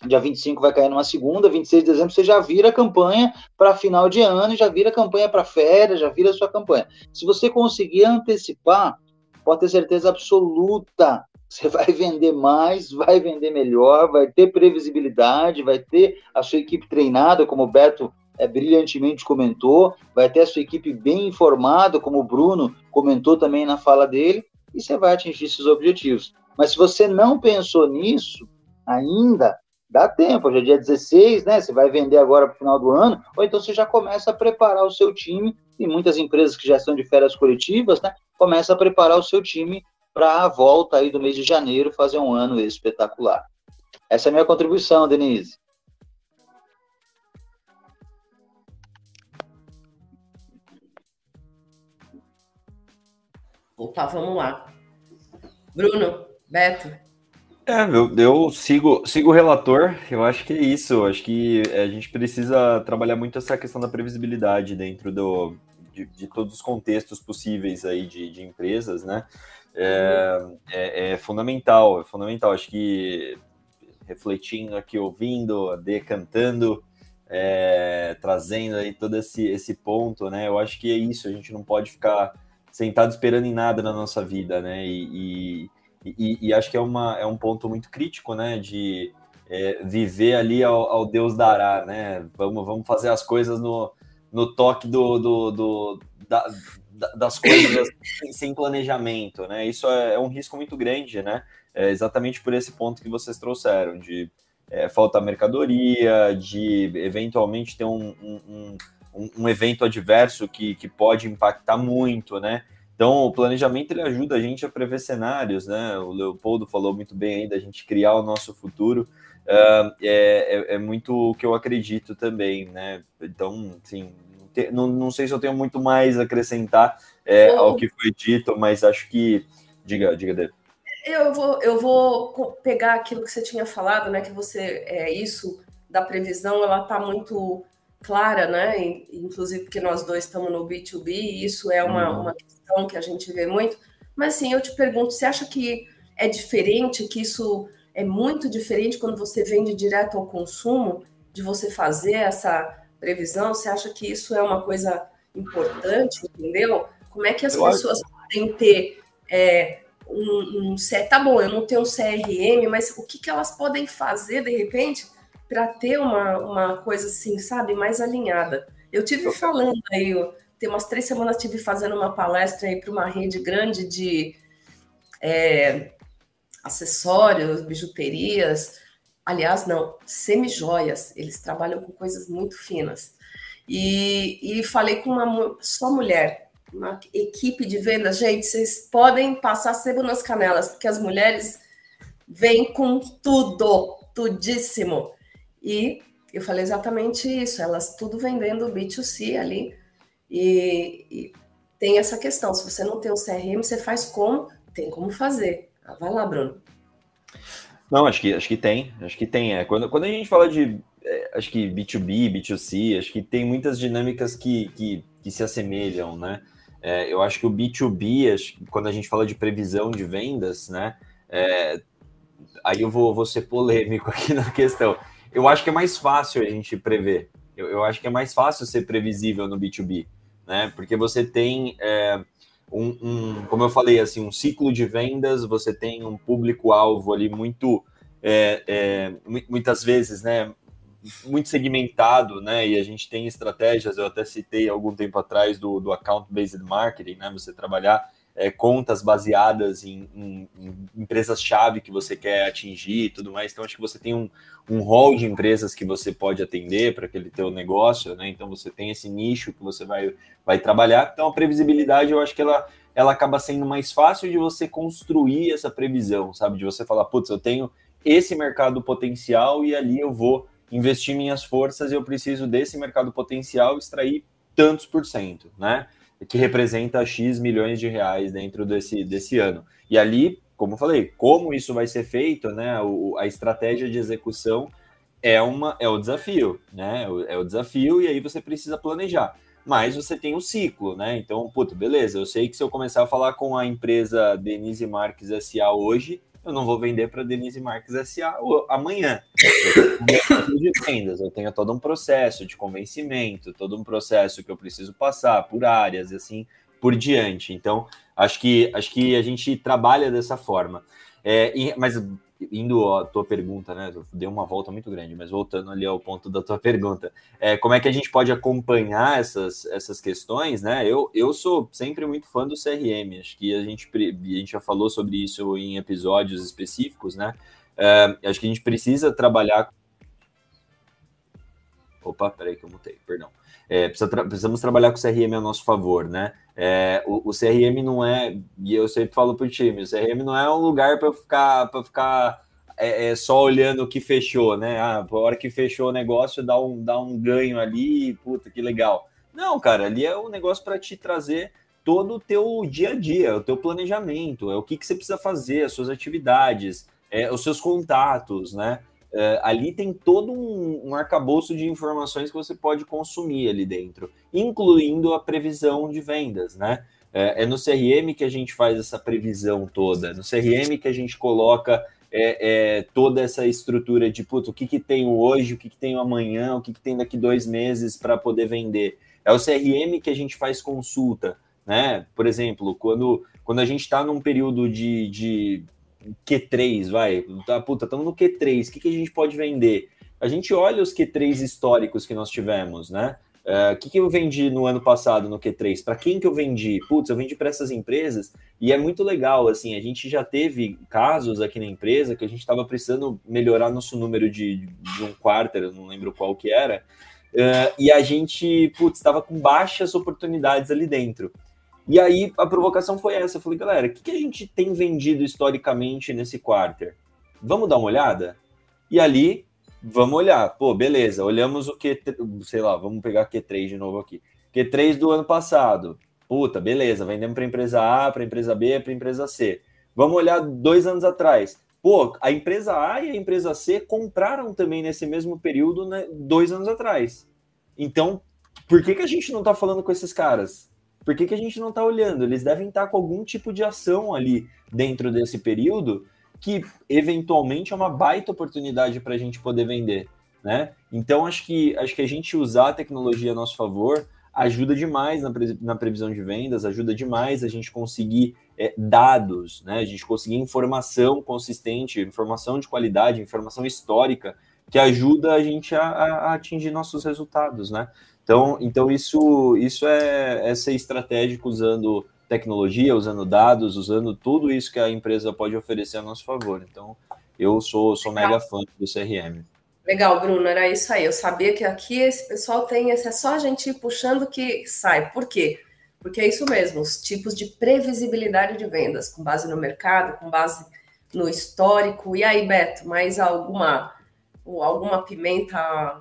dia 25 vai cair numa segunda, 26 de dezembro você já vira a campanha para final de ano, já vira a campanha para férias, já vira a sua campanha. Se você conseguir antecipar, pode ter certeza absoluta, você vai vender mais, vai vender melhor, vai ter previsibilidade, vai ter a sua equipe treinada, como o Beto é, brilhantemente comentou, vai ter a sua equipe bem informada, como o Bruno comentou também na fala dele, e você vai atingir esses objetivos. Mas se você não pensou nisso ainda, dá tempo, hoje é dia 16, né? Você vai vender agora para o final do ano, ou então você já começa a preparar o seu time, e muitas empresas que já estão de férias coletivas, né? Começa a preparar o seu time para a volta aí do mês de janeiro fazer um ano espetacular. Essa é a minha contribuição, Denise. Opa, vamos lá. Bruno, Beto, é, eu, eu, sigo, sigo o relator, eu acho que é isso. Eu acho que a gente precisa trabalhar muito essa questão da previsibilidade dentro do, de, de todos os contextos possíveis aí de, de empresas, né? É, é, é, fundamental, é fundamental. Acho que refletindo aqui, ouvindo, decantando, é, trazendo aí todo esse, esse ponto, né? Eu acho que é isso, a gente não pode ficar sentado esperando em nada na nossa vida, né? e, e e, e, acho que é, uma, é um ponto muito crítico, né? De é, viver ali ao, ao, Deus dará, né? Vamos, vamos fazer as coisas no, no toque do, do, do da, das coisas sem planejamento, né? Isso é, é, um risco muito grande, né? É exatamente por esse ponto que vocês trouxeram, de é, faltar mercadoria, de eventualmente ter um, um, um, um evento adverso que, que pode impactar muito, né? Então, o planejamento ele ajuda a gente a prever cenários, né? O Leopoldo falou muito bem aí da gente criar o nosso futuro. É, é, é, muito o que eu acredito também, né? Então, assim, não não, sei se eu tenho muito mais a acrescentar é, ao que foi dito, mas acho que. Diga, diga dele. Eu vou, eu vou pegar aquilo que você tinha falado, né? Que você é isso da previsão, ela está muito clara, né? Inclusive porque nós dois estamos no B2B, e isso é uma, uhum. uma questão que a gente vê muito. Mas assim, eu te pergunto, você acha que é diferente, que isso é muito diferente quando você vende direto ao consumo, de você fazer essa previsão? Você acha que isso é uma coisa importante, entendeu? Como é que as eu pessoas acho... podem ter é, um, um, Tá bom, eu não tenho um CRM, mas o que, que elas podem fazer de repente para ter uma, uma coisa assim, sabe, mais alinhada? Eu tive falando aí, tem umas três semanas tive fazendo uma palestra aí para uma rede grande de é, acessórios, bijuterias, aliás, não, semi-joias, eles trabalham com coisas muito finas. E, e falei com uma só mulher, uma equipe de vendas, gente, vocês podem passar sebo nas canelas, porque as mulheres vêm com tudo, tudíssimo. E eu falei exatamente isso, elas tudo vendendo B2C ali, e, e tem essa questão, se você não tem o CRM, você faz como? Tem como fazer. Vai lá, Bruno. Não, acho que, acho que tem, acho que tem. É. Quando, quando a gente fala de, é, acho que B2B, B2C, acho que tem muitas dinâmicas que, que, que se assemelham, né? É, eu acho que o B2B, acho, quando a gente fala de previsão de vendas, né? É, aí eu vou, vou ser polêmico aqui na questão. Eu acho que é mais fácil a gente prever. Eu, eu acho que é mais fácil ser previsível no B2B, né? Porque você tem é, um, um, como eu falei, assim, um ciclo de vendas, você tem um público-alvo ali muito, é, é, muitas vezes, né, muito segmentado, né, e a gente tem estratégias, eu até citei algum tempo atrás do, do account-based marketing, né, você trabalhar é, contas baseadas em, em, em empresas-chave que você quer atingir e tudo mais. Então, acho que você tem um, um hall de empresas que você pode atender para aquele teu negócio, né? Então, você tem esse nicho que você vai, vai trabalhar. Então, a previsibilidade, eu acho que ela, ela acaba sendo mais fácil de você construir essa previsão, sabe? De você falar, putz, eu tenho esse mercado potencial e ali eu vou investir minhas forças e eu preciso desse mercado potencial extrair tantos por cento, né? Que representa X milhões de reais dentro desse, desse ano. E ali, como falei, como isso vai ser feito, né? O, a estratégia de execução é, uma, é o desafio, né? É o desafio, e aí você precisa planejar. Mas você tem o um ciclo, né? Então, puto, beleza, eu sei que se eu começar a falar com a empresa Denise Marques SA hoje, eu não vou vender para Denise Marques SA amanhã. Eu de vendas, eu tenho todo um processo de convencimento, todo um processo que eu preciso passar por áreas e assim por diante. Então, acho que acho que a gente trabalha dessa forma. É, mas indo à tua pergunta, né? Deu uma volta muito grande, mas voltando ali ao ponto da tua pergunta, é, como é que a gente pode acompanhar essas, essas questões, né? Eu, eu sou sempre muito fã do CRM, acho que a gente, a gente já falou sobre isso em episódios específicos, né? É, acho que a gente precisa trabalhar. Opa, peraí que eu mutei, perdão. É, precisa tra precisamos trabalhar com o CRM a nosso favor, né? É, o, o, CRM não é, e eu sempre falo para o time, o CRM não é um lugar para ficar para ficar é, é, só olhando o que fechou, né? Ah, a hora que fechou o negócio dá um, dá um ganho ali, puta que legal. Não, cara, ali é um negócio para te trazer todo o teu dia a dia, o teu planejamento, é o que, que você precisa fazer, as suas atividades, é, os seus contatos, né? Uh, ali tem todo um, um arcabouço de informações que você pode consumir ali dentro, incluindo a previsão de vendas, né? É, é no CRM que a gente faz essa previsão toda, no CRM que a gente coloca é, é, toda essa estrutura de puto, o que, que tenho hoje, o que, que tenho amanhã, o que, que tem daqui dois meses para poder vender. É o CRM que a gente faz consulta, né? Por exemplo, quando, quando a gente está num período de, de Q3, vai, tá, puta, estamos no Q3, o que, que a gente pode vender? A gente olha os Q3 históricos que nós tivemos, né? O uh, é, que, que eu vendi no ano passado no Q3? Para quem que eu vendi? Putz, eu vendi para essas empresas e é muito legal, assim, a gente já teve casos aqui na empresa que a gente estava precisando melhorar nosso número de, de um quarter, eu não lembro qual que era, uh, e a gente, putz, estava com baixas oportunidades ali dentro. E aí a provocação foi essa. Eu falei, galera, o que, que a gente tem vendido historicamente nesse quarter? Vamos dar uma olhada? E ali, vamos olhar. Pô, beleza, olhamos o que, sei lá, vamos pegar Q3 de novo aqui. Q3 do ano passado. Puta, beleza, vendemos para empresa A, para empresa B, para empresa C. Vamos olhar dois anos atrás. Pô, a empresa A e a empresa C compraram também nesse mesmo período, né, dois anos atrás. Então, por que, que a gente não está falando com esses caras? Por que, que a gente não está olhando? Eles devem estar tá com algum tipo de ação ali dentro desse período que eventualmente é uma baita oportunidade para a gente poder vender, né? Então acho que acho que a gente usar a tecnologia a nosso favor ajuda demais na, pre, na previsão de vendas, ajuda demais a gente conseguir é, dados, né? A gente conseguir informação consistente, informação de qualidade, informação histórica que ajuda a gente a, a atingir nossos resultados, né? Então, então isso, isso é, é ser estratégico usando tecnologia, usando dados, usando tudo isso que a empresa pode oferecer a nosso favor. Então, eu sou, sou mega fã do CRM. Legal, Bruno, era isso aí. Eu sabia que aqui esse pessoal tem, esse é só a gente ir puxando que sai. Por quê? Porque é isso mesmo, os tipos de previsibilidade de vendas, com base no mercado, com base no histórico. E aí, Beto, mais alguma alguma pimenta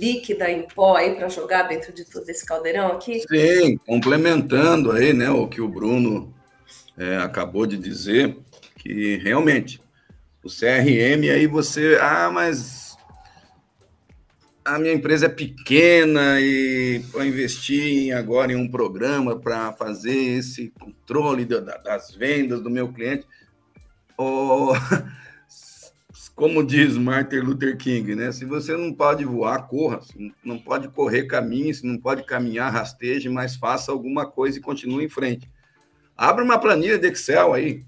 líquida em pó aí para jogar dentro de todo esse caldeirão aqui? Sim, complementando aí, né, o que o Bruno é, acabou de dizer, que realmente o CRM aí você, ah, mas a minha empresa é pequena e para investir agora em um programa para fazer esse controle das vendas do meu cliente, oh, como diz Martin Luther King, né? Se você não pode voar, corra. Se não pode correr, caminhe. Se não pode caminhar, rasteje, mas faça alguma coisa e continue em frente. Abre uma planilha de Excel aí,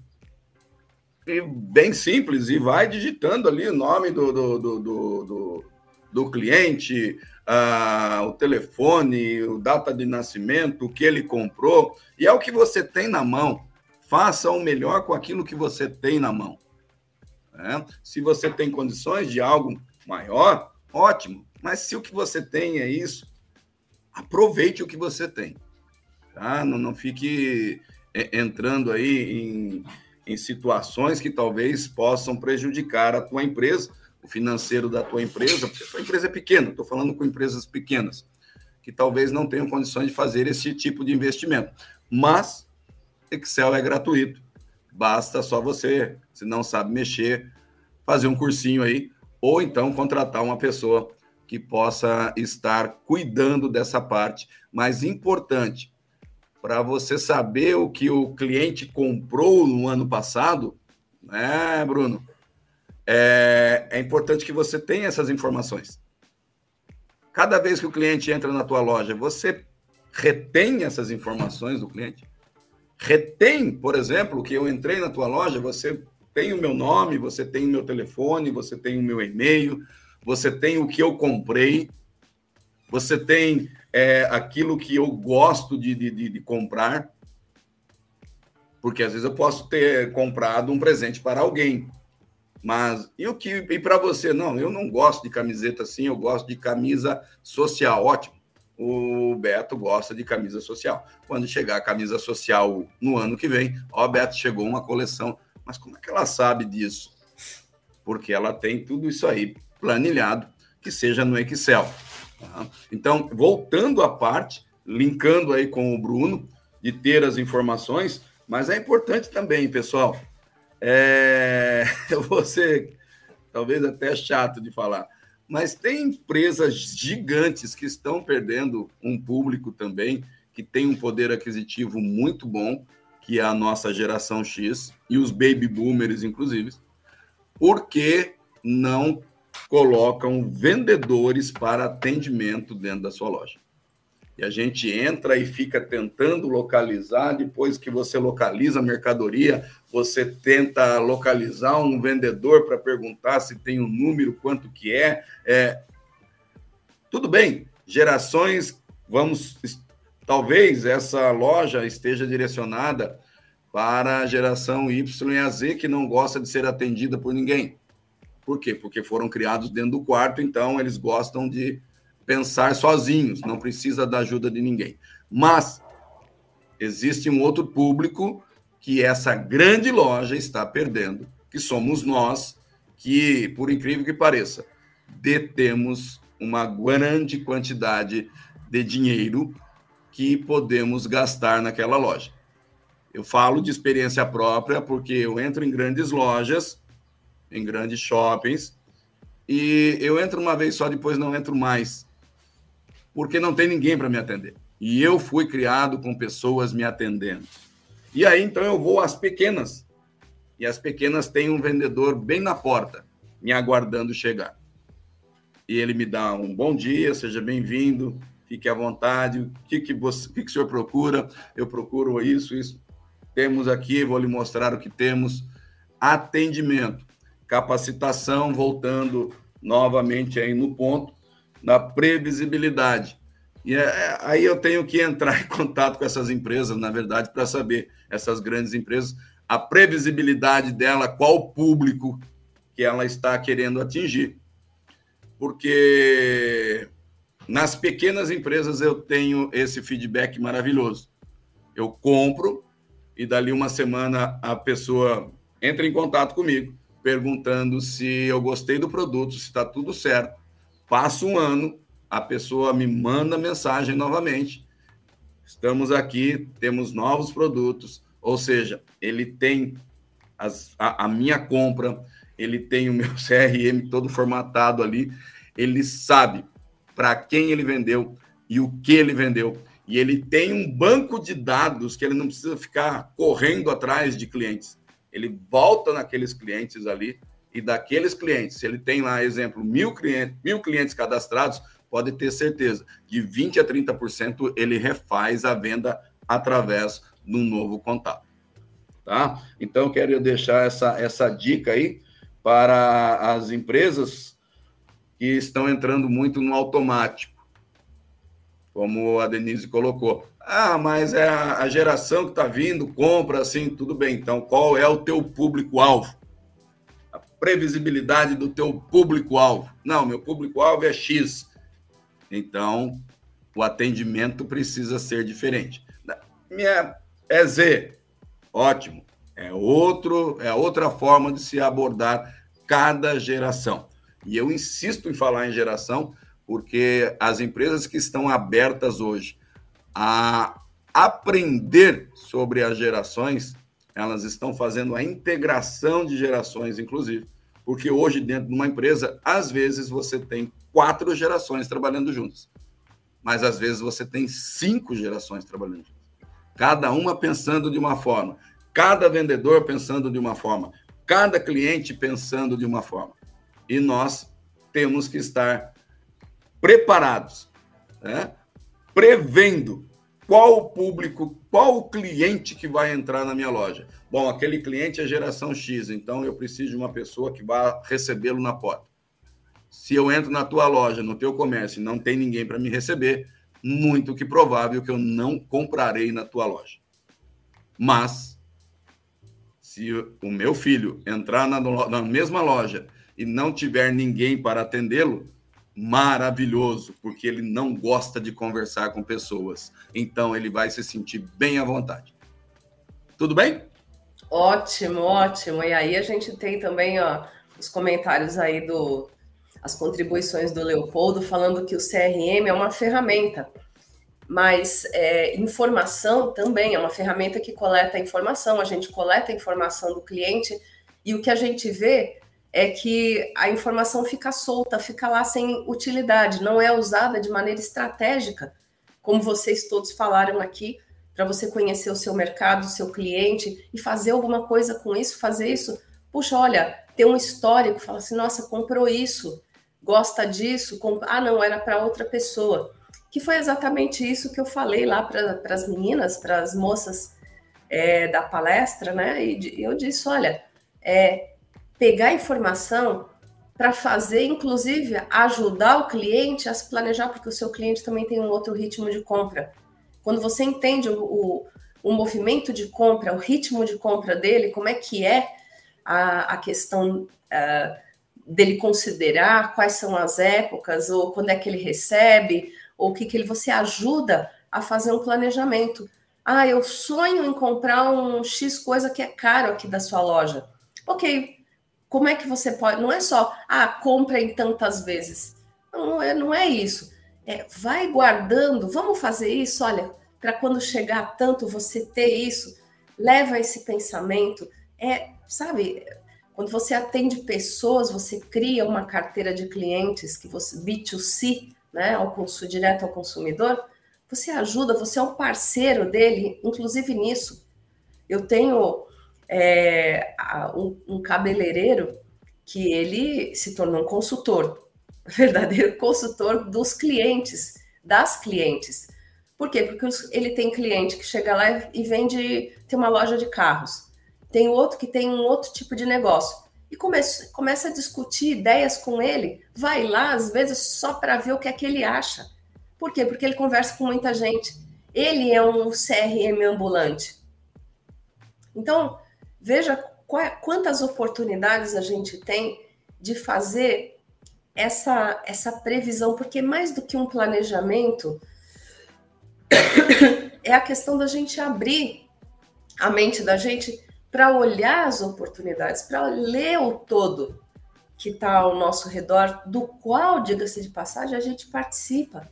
bem simples, e vai digitando ali o nome do, do, do, do, do cliente, uh, o telefone, o data de nascimento, o que ele comprou, e é o que você tem na mão. Faça o melhor com aquilo que você tem na mão. Né? Se você tem condições de algo maior, ótimo. Mas se o que você tem é isso, aproveite o que você tem. Tá? Não, não fique é, entrando aí em, em situações que talvez possam prejudicar a tua empresa, o financeiro da tua empresa, porque a tua empresa é pequena, estou falando com empresas pequenas, que talvez não tenham condições de fazer esse tipo de investimento. Mas Excel é gratuito. Basta só você, se não sabe mexer, fazer um cursinho aí, ou então contratar uma pessoa que possa estar cuidando dessa parte. Mas importante, para você saber o que o cliente comprou no ano passado, né, Bruno? É, é importante que você tenha essas informações. Cada vez que o cliente entra na tua loja, você retém essas informações do cliente? Retém, por exemplo, que eu entrei na tua loja, você tem o meu nome, você tem o meu telefone, você tem o meu e-mail, você tem o que eu comprei, você tem é, aquilo que eu gosto de, de, de, comprar, porque às vezes eu posso ter comprado um presente para alguém, mas e o que e para você não? Eu não gosto de camiseta assim, eu gosto de camisa social, ótimo o Beto gosta de camisa social. Quando chegar a camisa social no ano que vem, ó, Beto, chegou uma coleção. Mas como é que ela sabe disso? Porque ela tem tudo isso aí planilhado, que seja no Excel. Tá? Então, voltando à parte, linkando aí com o Bruno, de ter as informações, mas é importante também, pessoal. É... Ser talvez até chato de falar, mas tem empresas gigantes que estão perdendo um público também, que tem um poder aquisitivo muito bom, que é a nossa geração X, e os baby boomers, inclusive, porque não colocam vendedores para atendimento dentro da sua loja e a gente entra e fica tentando localizar. Depois que você localiza a mercadoria, você tenta localizar um vendedor para perguntar se tem um número, quanto que é. é. Tudo bem, gerações, vamos. Talvez essa loja esteja direcionada para a geração Y e a Z, que não gosta de ser atendida por ninguém. Por quê? Porque foram criados dentro do quarto, então eles gostam de pensar sozinhos, não precisa da ajuda de ninguém. Mas existe um outro público que essa grande loja está perdendo, que somos nós, que, por incrível que pareça, detemos uma grande quantidade de dinheiro que podemos gastar naquela loja. Eu falo de experiência própria porque eu entro em grandes lojas, em grandes shoppings, e eu entro uma vez só, depois não entro mais, porque não tem ninguém para me atender. E eu fui criado com pessoas me atendendo. E aí então eu vou às pequenas. E as pequenas têm um vendedor bem na porta, me aguardando chegar. E ele me dá um bom dia, seja bem-vindo, fique à vontade. O que, que, você, o que, que o senhor procura? Eu procuro isso, isso. Temos aqui, vou lhe mostrar o que temos. Atendimento, capacitação, voltando novamente aí no ponto da previsibilidade. E é, é aí eu tenho que entrar em contato com essas empresas, na verdade, para saber, essas grandes empresas, a previsibilidade dela, qual público que ela está querendo atingir. Porque nas pequenas empresas eu tenho esse feedback maravilhoso. Eu compro e dali uma semana a pessoa entra em contato comigo perguntando se eu gostei do produto, se está tudo certo. Passa um ano, a pessoa me manda mensagem novamente. Estamos aqui, temos novos produtos, ou seja, ele tem as, a, a minha compra, ele tem o meu CRM todo formatado ali, ele sabe para quem ele vendeu e o que ele vendeu. E ele tem um banco de dados que ele não precisa ficar correndo atrás de clientes. Ele volta naqueles clientes ali e daqueles clientes, se ele tem lá, exemplo, mil clientes, mil clientes cadastrados, pode ter certeza, de 20 a 30% ele refaz a venda através de um novo contato. Tá? Então, quero deixar essa, essa dica aí para as empresas que estão entrando muito no automático, como a Denise colocou. Ah, mas é a, geração que está vindo, compra assim, tudo bem. Então, qual é o teu público-alvo? Previsibilidade do teu público-alvo. Não, meu público-alvo é X. Então, o atendimento precisa ser diferente. Minha é Z. Ótimo. É outro, é outra forma de se abordar cada geração. E eu insisto em falar em geração, porque as empresas que estão abertas hoje a aprender sobre as gerações, elas estão fazendo a integração de gerações, inclusive, porque hoje, dentro de uma empresa, às vezes você tem quatro gerações trabalhando juntas, mas às vezes você tem cinco gerações trabalhando juntas, cada uma pensando de uma forma, cada vendedor pensando de uma forma, cada cliente pensando de uma forma. E nós temos que estar preparados, né? prevendo qual o público, qual o cliente que vai entrar na minha loja. Bom, aquele cliente é geração X, então eu preciso de uma pessoa que vá recebê-lo na porta. Se eu entro na tua loja, no teu comércio e não tem ninguém para me receber, muito que provável que eu não comprarei na tua loja. Mas se o meu filho entrar na, na mesma loja e não tiver ninguém para atendê-lo, maravilhoso, porque ele não gosta de conversar com pessoas. Então ele vai se sentir bem à vontade. Tudo bem? Ótimo, ótimo. E aí a gente tem também ó, os comentários aí do as contribuições do Leopoldo falando que o CRM é uma ferramenta, mas é, informação também é uma ferramenta que coleta informação. A gente coleta informação do cliente e o que a gente vê é que a informação fica solta, fica lá sem utilidade, não é usada de maneira estratégica, como vocês todos falaram aqui, para você conhecer o seu mercado, o seu cliente e fazer alguma coisa com isso, fazer isso. Puxa, olha, tem um histórico, fala assim, nossa, comprou isso, gosta disso, comp... ah, não, era para outra pessoa. Que foi exatamente isso que eu falei lá para as meninas, para as moças é, da palestra, né? E eu disse, olha, é, pegar informação para fazer, inclusive, ajudar o cliente a se planejar, porque o seu cliente também tem um outro ritmo de compra. Quando você entende o, o, o movimento de compra, o ritmo de compra dele, como é que é a, a questão uh, dele considerar quais são as épocas, ou quando é que ele recebe, ou o que, que ele, você ajuda a fazer um planejamento. Ah, eu sonho em comprar um X coisa que é caro aqui da sua loja. Ok, como é que você pode. Não é só, ah, compra em tantas vezes. Não é, não é isso. é, vai guardando, vamos fazer isso, olha, para quando chegar tanto você ter isso, leva esse pensamento. É, sabe, quando você atende pessoas, você cria uma carteira de clientes que você B2C, né, ao consumo direto ao consumidor, você ajuda, você é um parceiro dele, inclusive nisso. Eu tenho é, um, um cabeleireiro que ele se tornou um consultor, verdadeiro consultor dos clientes, das clientes. Por quê? Porque ele tem cliente que chega lá e vende, tem uma loja de carros. Tem outro que tem um outro tipo de negócio. E começa, começa a discutir ideias com ele. Vai lá, às vezes, só para ver o que é que ele acha. Por quê? Porque ele conversa com muita gente. Ele é um CRM ambulante. Então, veja quantas oportunidades a gente tem de fazer essa, essa previsão, porque mais do que um planejamento, é a questão da gente abrir a mente da gente para olhar as oportunidades, para ler o todo que está ao nosso redor, do qual, diga-se de passagem, a gente participa.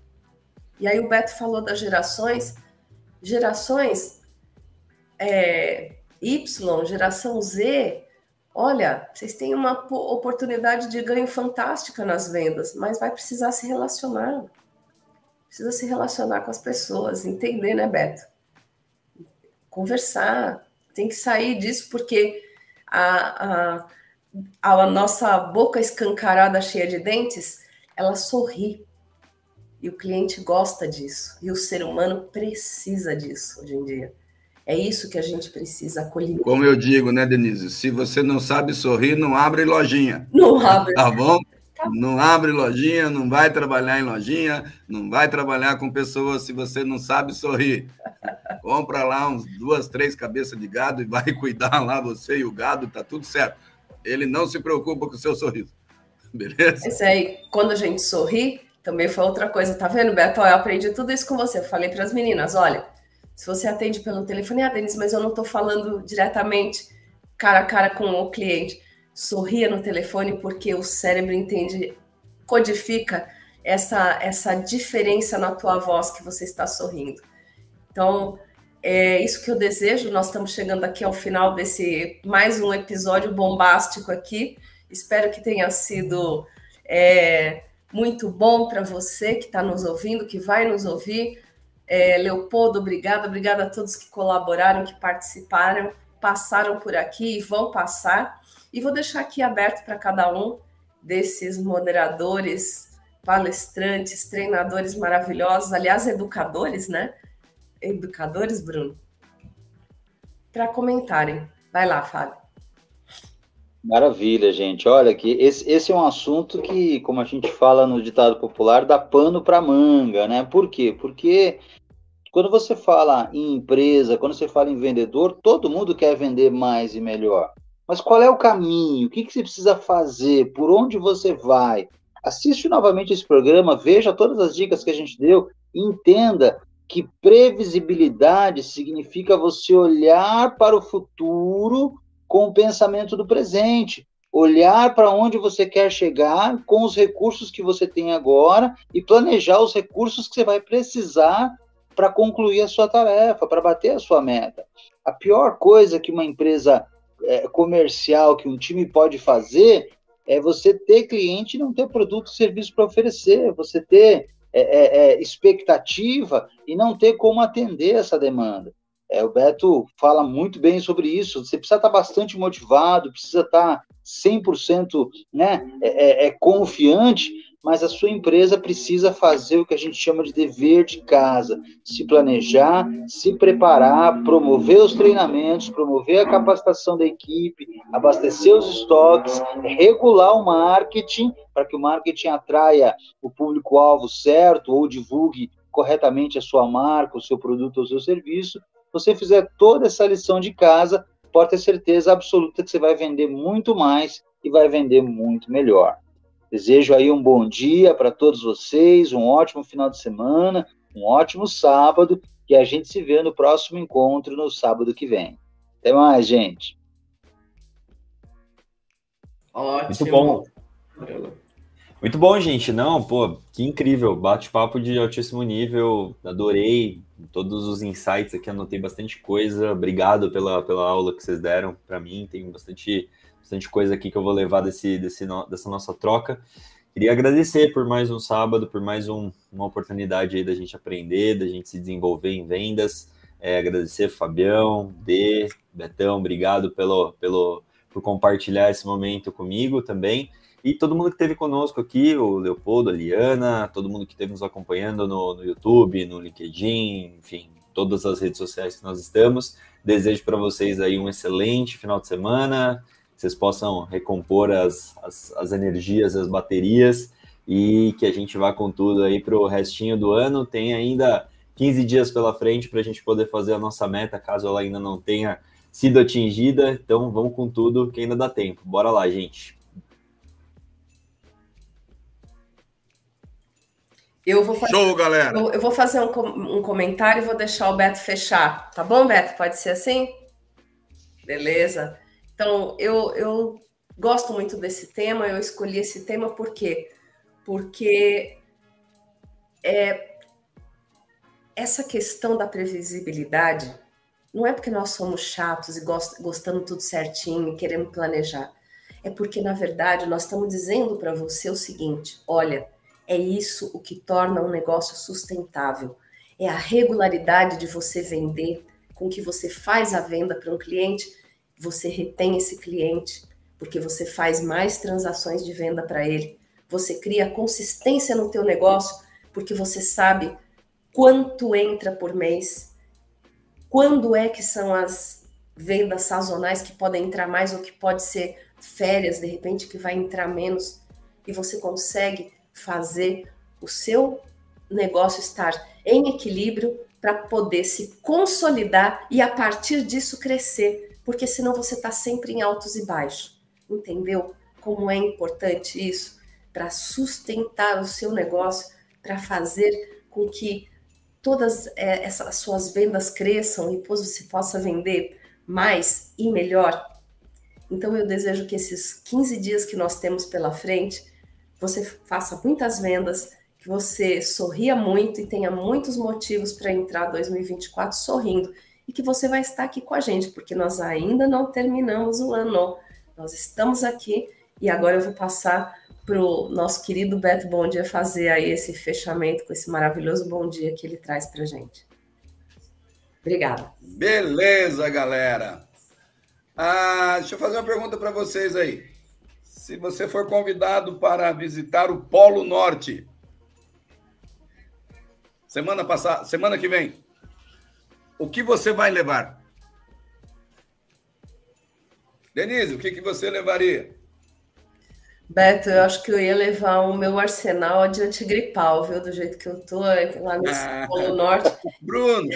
E aí o Beto falou das gerações, gerações é, Y, geração Z, olha, vocês têm uma oportunidade de ganho fantástica nas vendas, mas vai precisar se relacionar. Precisa se relacionar com as pessoas, entender, né, Beto? Conversar, tem que sair disso porque a, a, a nossa boca escancarada, cheia de dentes, ela sorri. E o cliente gosta disso. E o ser humano precisa disso hoje em dia. É isso que a gente precisa acolher. Como eu digo, né, Denise? Se você não sabe sorrir, não abre lojinha. Não abre. Tá bom? Tá. Não abre lojinha, não vai trabalhar em lojinha, não vai trabalhar com pessoas se você não sabe sorrir. Compra lá uns duas, três cabeças de gado e vai cuidar lá você e o gado, tá tudo certo. Ele não se preocupa com o seu sorriso. Beleza? Isso aí, quando a gente sorri, também foi outra coisa. Tá vendo, Beto? Eu aprendi tudo isso com você. Eu falei para as meninas: olha, se você atende pelo telefone, ah, Denise, mas eu não estou falando diretamente cara a cara com o cliente. Sorria no telefone porque o cérebro entende, codifica essa, essa diferença na tua voz que você está sorrindo. Então, é isso que eu desejo. Nós estamos chegando aqui ao final desse mais um episódio bombástico aqui. Espero que tenha sido é, muito bom para você que está nos ouvindo, que vai nos ouvir. É, Leopoldo, obrigada. Obrigada a todos que colaboraram, que participaram, passaram por aqui e vão passar. E vou deixar aqui aberto para cada um desses moderadores, palestrantes, treinadores maravilhosos, aliás, educadores, né? Educadores, Bruno, para comentarem. Vai lá, Fábio. Maravilha, gente. Olha que esse, esse é um assunto que, como a gente fala no ditado popular, dá pano para manga, né? Por quê? Porque quando você fala em empresa, quando você fala em vendedor, todo mundo quer vender mais e melhor. Mas qual é o caminho? O que, que você precisa fazer? Por onde você vai? Assiste novamente esse programa, veja todas as dicas que a gente deu e entenda que previsibilidade significa você olhar para o futuro com o pensamento do presente, olhar para onde você quer chegar com os recursos que você tem agora e planejar os recursos que você vai precisar para concluir a sua tarefa, para bater a sua meta. A pior coisa que uma empresa é, comercial, que um time pode fazer, é você ter cliente e não ter produto e serviço para oferecer, você ter é, é, é, expectativa e não ter como atender essa demanda. É, o Beto fala muito bem sobre isso. Você precisa estar bastante motivado, precisa estar 100% né, é, é, confiante mas a sua empresa precisa fazer o que a gente chama de dever de casa, se planejar, se preparar, promover os treinamentos, promover a capacitação da equipe, abastecer os estoques, regular o marketing para que o marketing atraia o público-alvo certo ou divulgue corretamente a sua marca, o seu produto ou seu serviço. Se você fizer toda essa lição de casa, pode ter certeza absoluta que você vai vender muito mais e vai vender muito melhor. Desejo aí um bom dia para todos vocês, um ótimo final de semana, um ótimo sábado, e a gente se vê no próximo encontro no sábado que vem. Até mais, gente. Ótimo. Muito bom. Muito bom, gente. Não, pô, que incrível. Bate-papo de altíssimo nível. Adorei todos os insights aqui, anotei bastante coisa. Obrigado pela, pela aula que vocês deram para mim. Tem bastante, bastante coisa aqui que eu vou levar desse, desse, dessa nossa troca. Queria agradecer por mais um sábado, por mais um, uma oportunidade aí da gente aprender, da gente se desenvolver em vendas. É, agradecer Fabião, D, Betão, obrigado pelo, pelo, por compartilhar esse momento comigo também. E todo mundo que esteve conosco aqui, o Leopoldo, a Liana, todo mundo que esteve nos acompanhando no, no YouTube, no LinkedIn, enfim, todas as redes sociais que nós estamos. Desejo para vocês aí um excelente final de semana, que vocês possam recompor as, as, as energias, as baterias e que a gente vá com tudo aí para o restinho do ano. Tem ainda 15 dias pela frente para a gente poder fazer a nossa meta, caso ela ainda não tenha sido atingida. Então vamos com tudo que ainda dá tempo. Bora lá, gente. Eu vou fazer, Show, galera! Eu, eu vou fazer um, um, comentário e vou deixar o Beto fechar. Tá bom, Beto? Pode ser assim? Beleza. Então, eu, eu gosto muito desse tema, eu escolhi esse tema por quê? Porque é, essa questão da previsibilidade não é porque nós somos chatos e gost, gostando tudo certinho e querendo planejar. É porque, na verdade, nós estamos dizendo para você o seguinte: olha é isso o que torna um negócio sustentável. É a regularidade de você vender, com que você faz a venda para um cliente, você retém esse cliente, porque você faz mais transações de venda para ele. Você cria consistência no teu negócio, porque você sabe quanto entra por mês, quando é que são as vendas sazonais que podem entrar mais ou que pode ser férias, de repente, que vai entrar menos, e você consegue fazer o seu negócio estar em equilíbrio para poder se consolidar e a partir disso crescer, porque senão você está sempre em altos e baixos. Entendeu como é importante isso para sustentar o seu negócio, para fazer com que todas é, essas suas vendas cresçam e depois você possa vender mais e melhor. Então eu desejo que esses 15 dias que nós temos pela frente você faça muitas vendas, que você sorria muito e tenha muitos motivos para entrar 2024 sorrindo e que você vai estar aqui com a gente, porque nós ainda não terminamos o ano. Nós estamos aqui e agora eu vou passar para o nosso querido Beto Bom Dia fazer aí esse fechamento com esse maravilhoso bom dia que ele traz para gente. Obrigada. Beleza, galera. Ah, deixa eu fazer uma pergunta para vocês aí se você for convidado para visitar o Polo Norte, semana passada, semana que vem, o que você vai levar? Denise, o que, que você levaria? Beto, eu acho que eu ia levar o meu arsenal de antigripal, viu? Do jeito que eu tô lá no ah, Polo Norte. Bruno,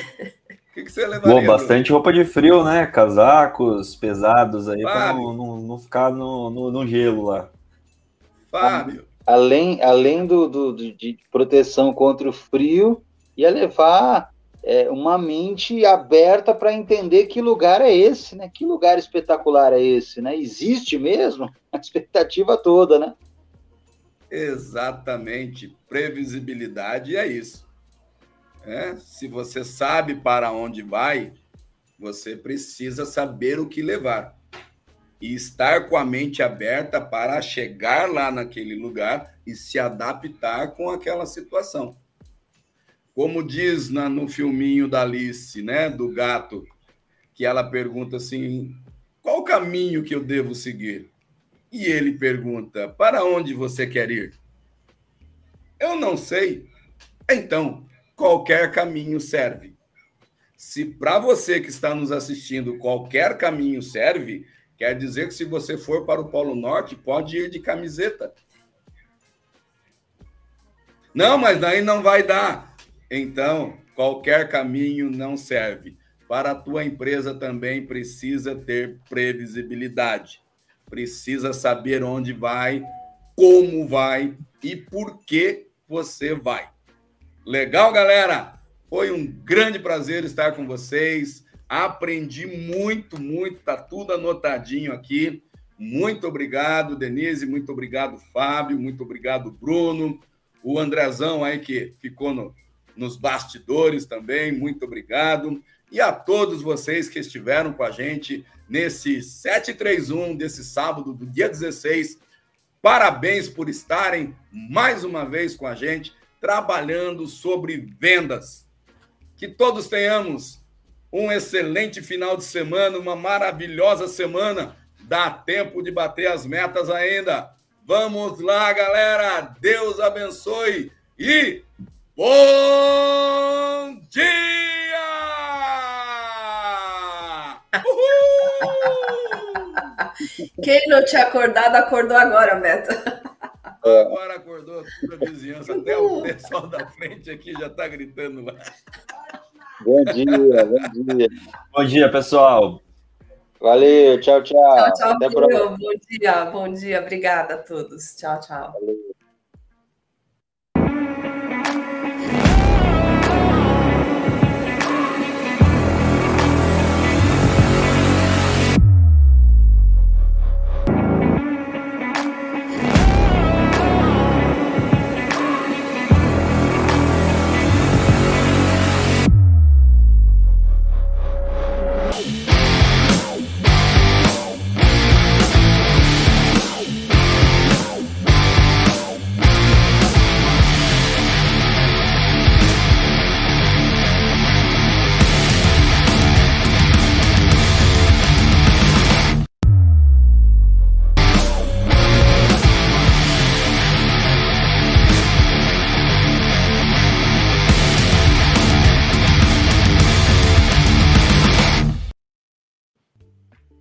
que, que você levaria? Bom, bastante roupa de frio, né? Casacos pesados aí para não, não, não, ficar no, no, no, gelo lá. Fábio. Além, além do, do, de proteção contra o frio, ia levar é, uma mente aberta para entender que lugar é esse, né? Que lugar espetacular é esse, né? Existe mesmo a expectativa toda, né? Exatamente. Previsibilidade é isso. É, se você sabe para onde vai, você precisa saber o que levar e estar com a mente aberta para chegar lá naquele lugar e se adaptar com aquela situação. Como diz na, no filminho da Alice, né, do gato, que ela pergunta assim: qual o caminho que eu devo seguir? E ele pergunta: para onde você quer ir? Eu não sei. Então, qualquer caminho serve. Se para você que está nos assistindo qualquer caminho serve, quer dizer que se você for para o Polo Norte, pode ir de camiseta. Não, mas daí não vai dar. Então, qualquer caminho não serve. Para a tua empresa também precisa ter previsibilidade. Precisa saber onde vai, como vai e por que você vai. Legal, galera? Foi um grande prazer estar com vocês. Aprendi muito, muito, tá tudo anotadinho aqui. Muito obrigado, Denise. Muito obrigado, Fábio. Muito obrigado, Bruno. O Andrezão aí que ficou no, nos bastidores também. Muito obrigado. E a todos vocês que estiveram com a gente nesse 731 desse sábado, do dia 16. Parabéns por estarem mais uma vez com a gente, trabalhando sobre vendas. Que todos tenhamos um excelente final de semana, uma maravilhosa semana. Dá tempo de bater as metas ainda. Vamos lá, galera. Deus abençoe e bom dia! Uhul! Quem não tinha acordado, acordou agora, Beto. Agora acordou toda a vizinhança. Até o pessoal da frente aqui já está gritando lá. Bom dia, bom dia. Bom dia, pessoal. Valeu, tchau, tchau. Tchau, tchau. Até Bom dia, bom dia. Obrigada a todos. Tchau, tchau. Valeu.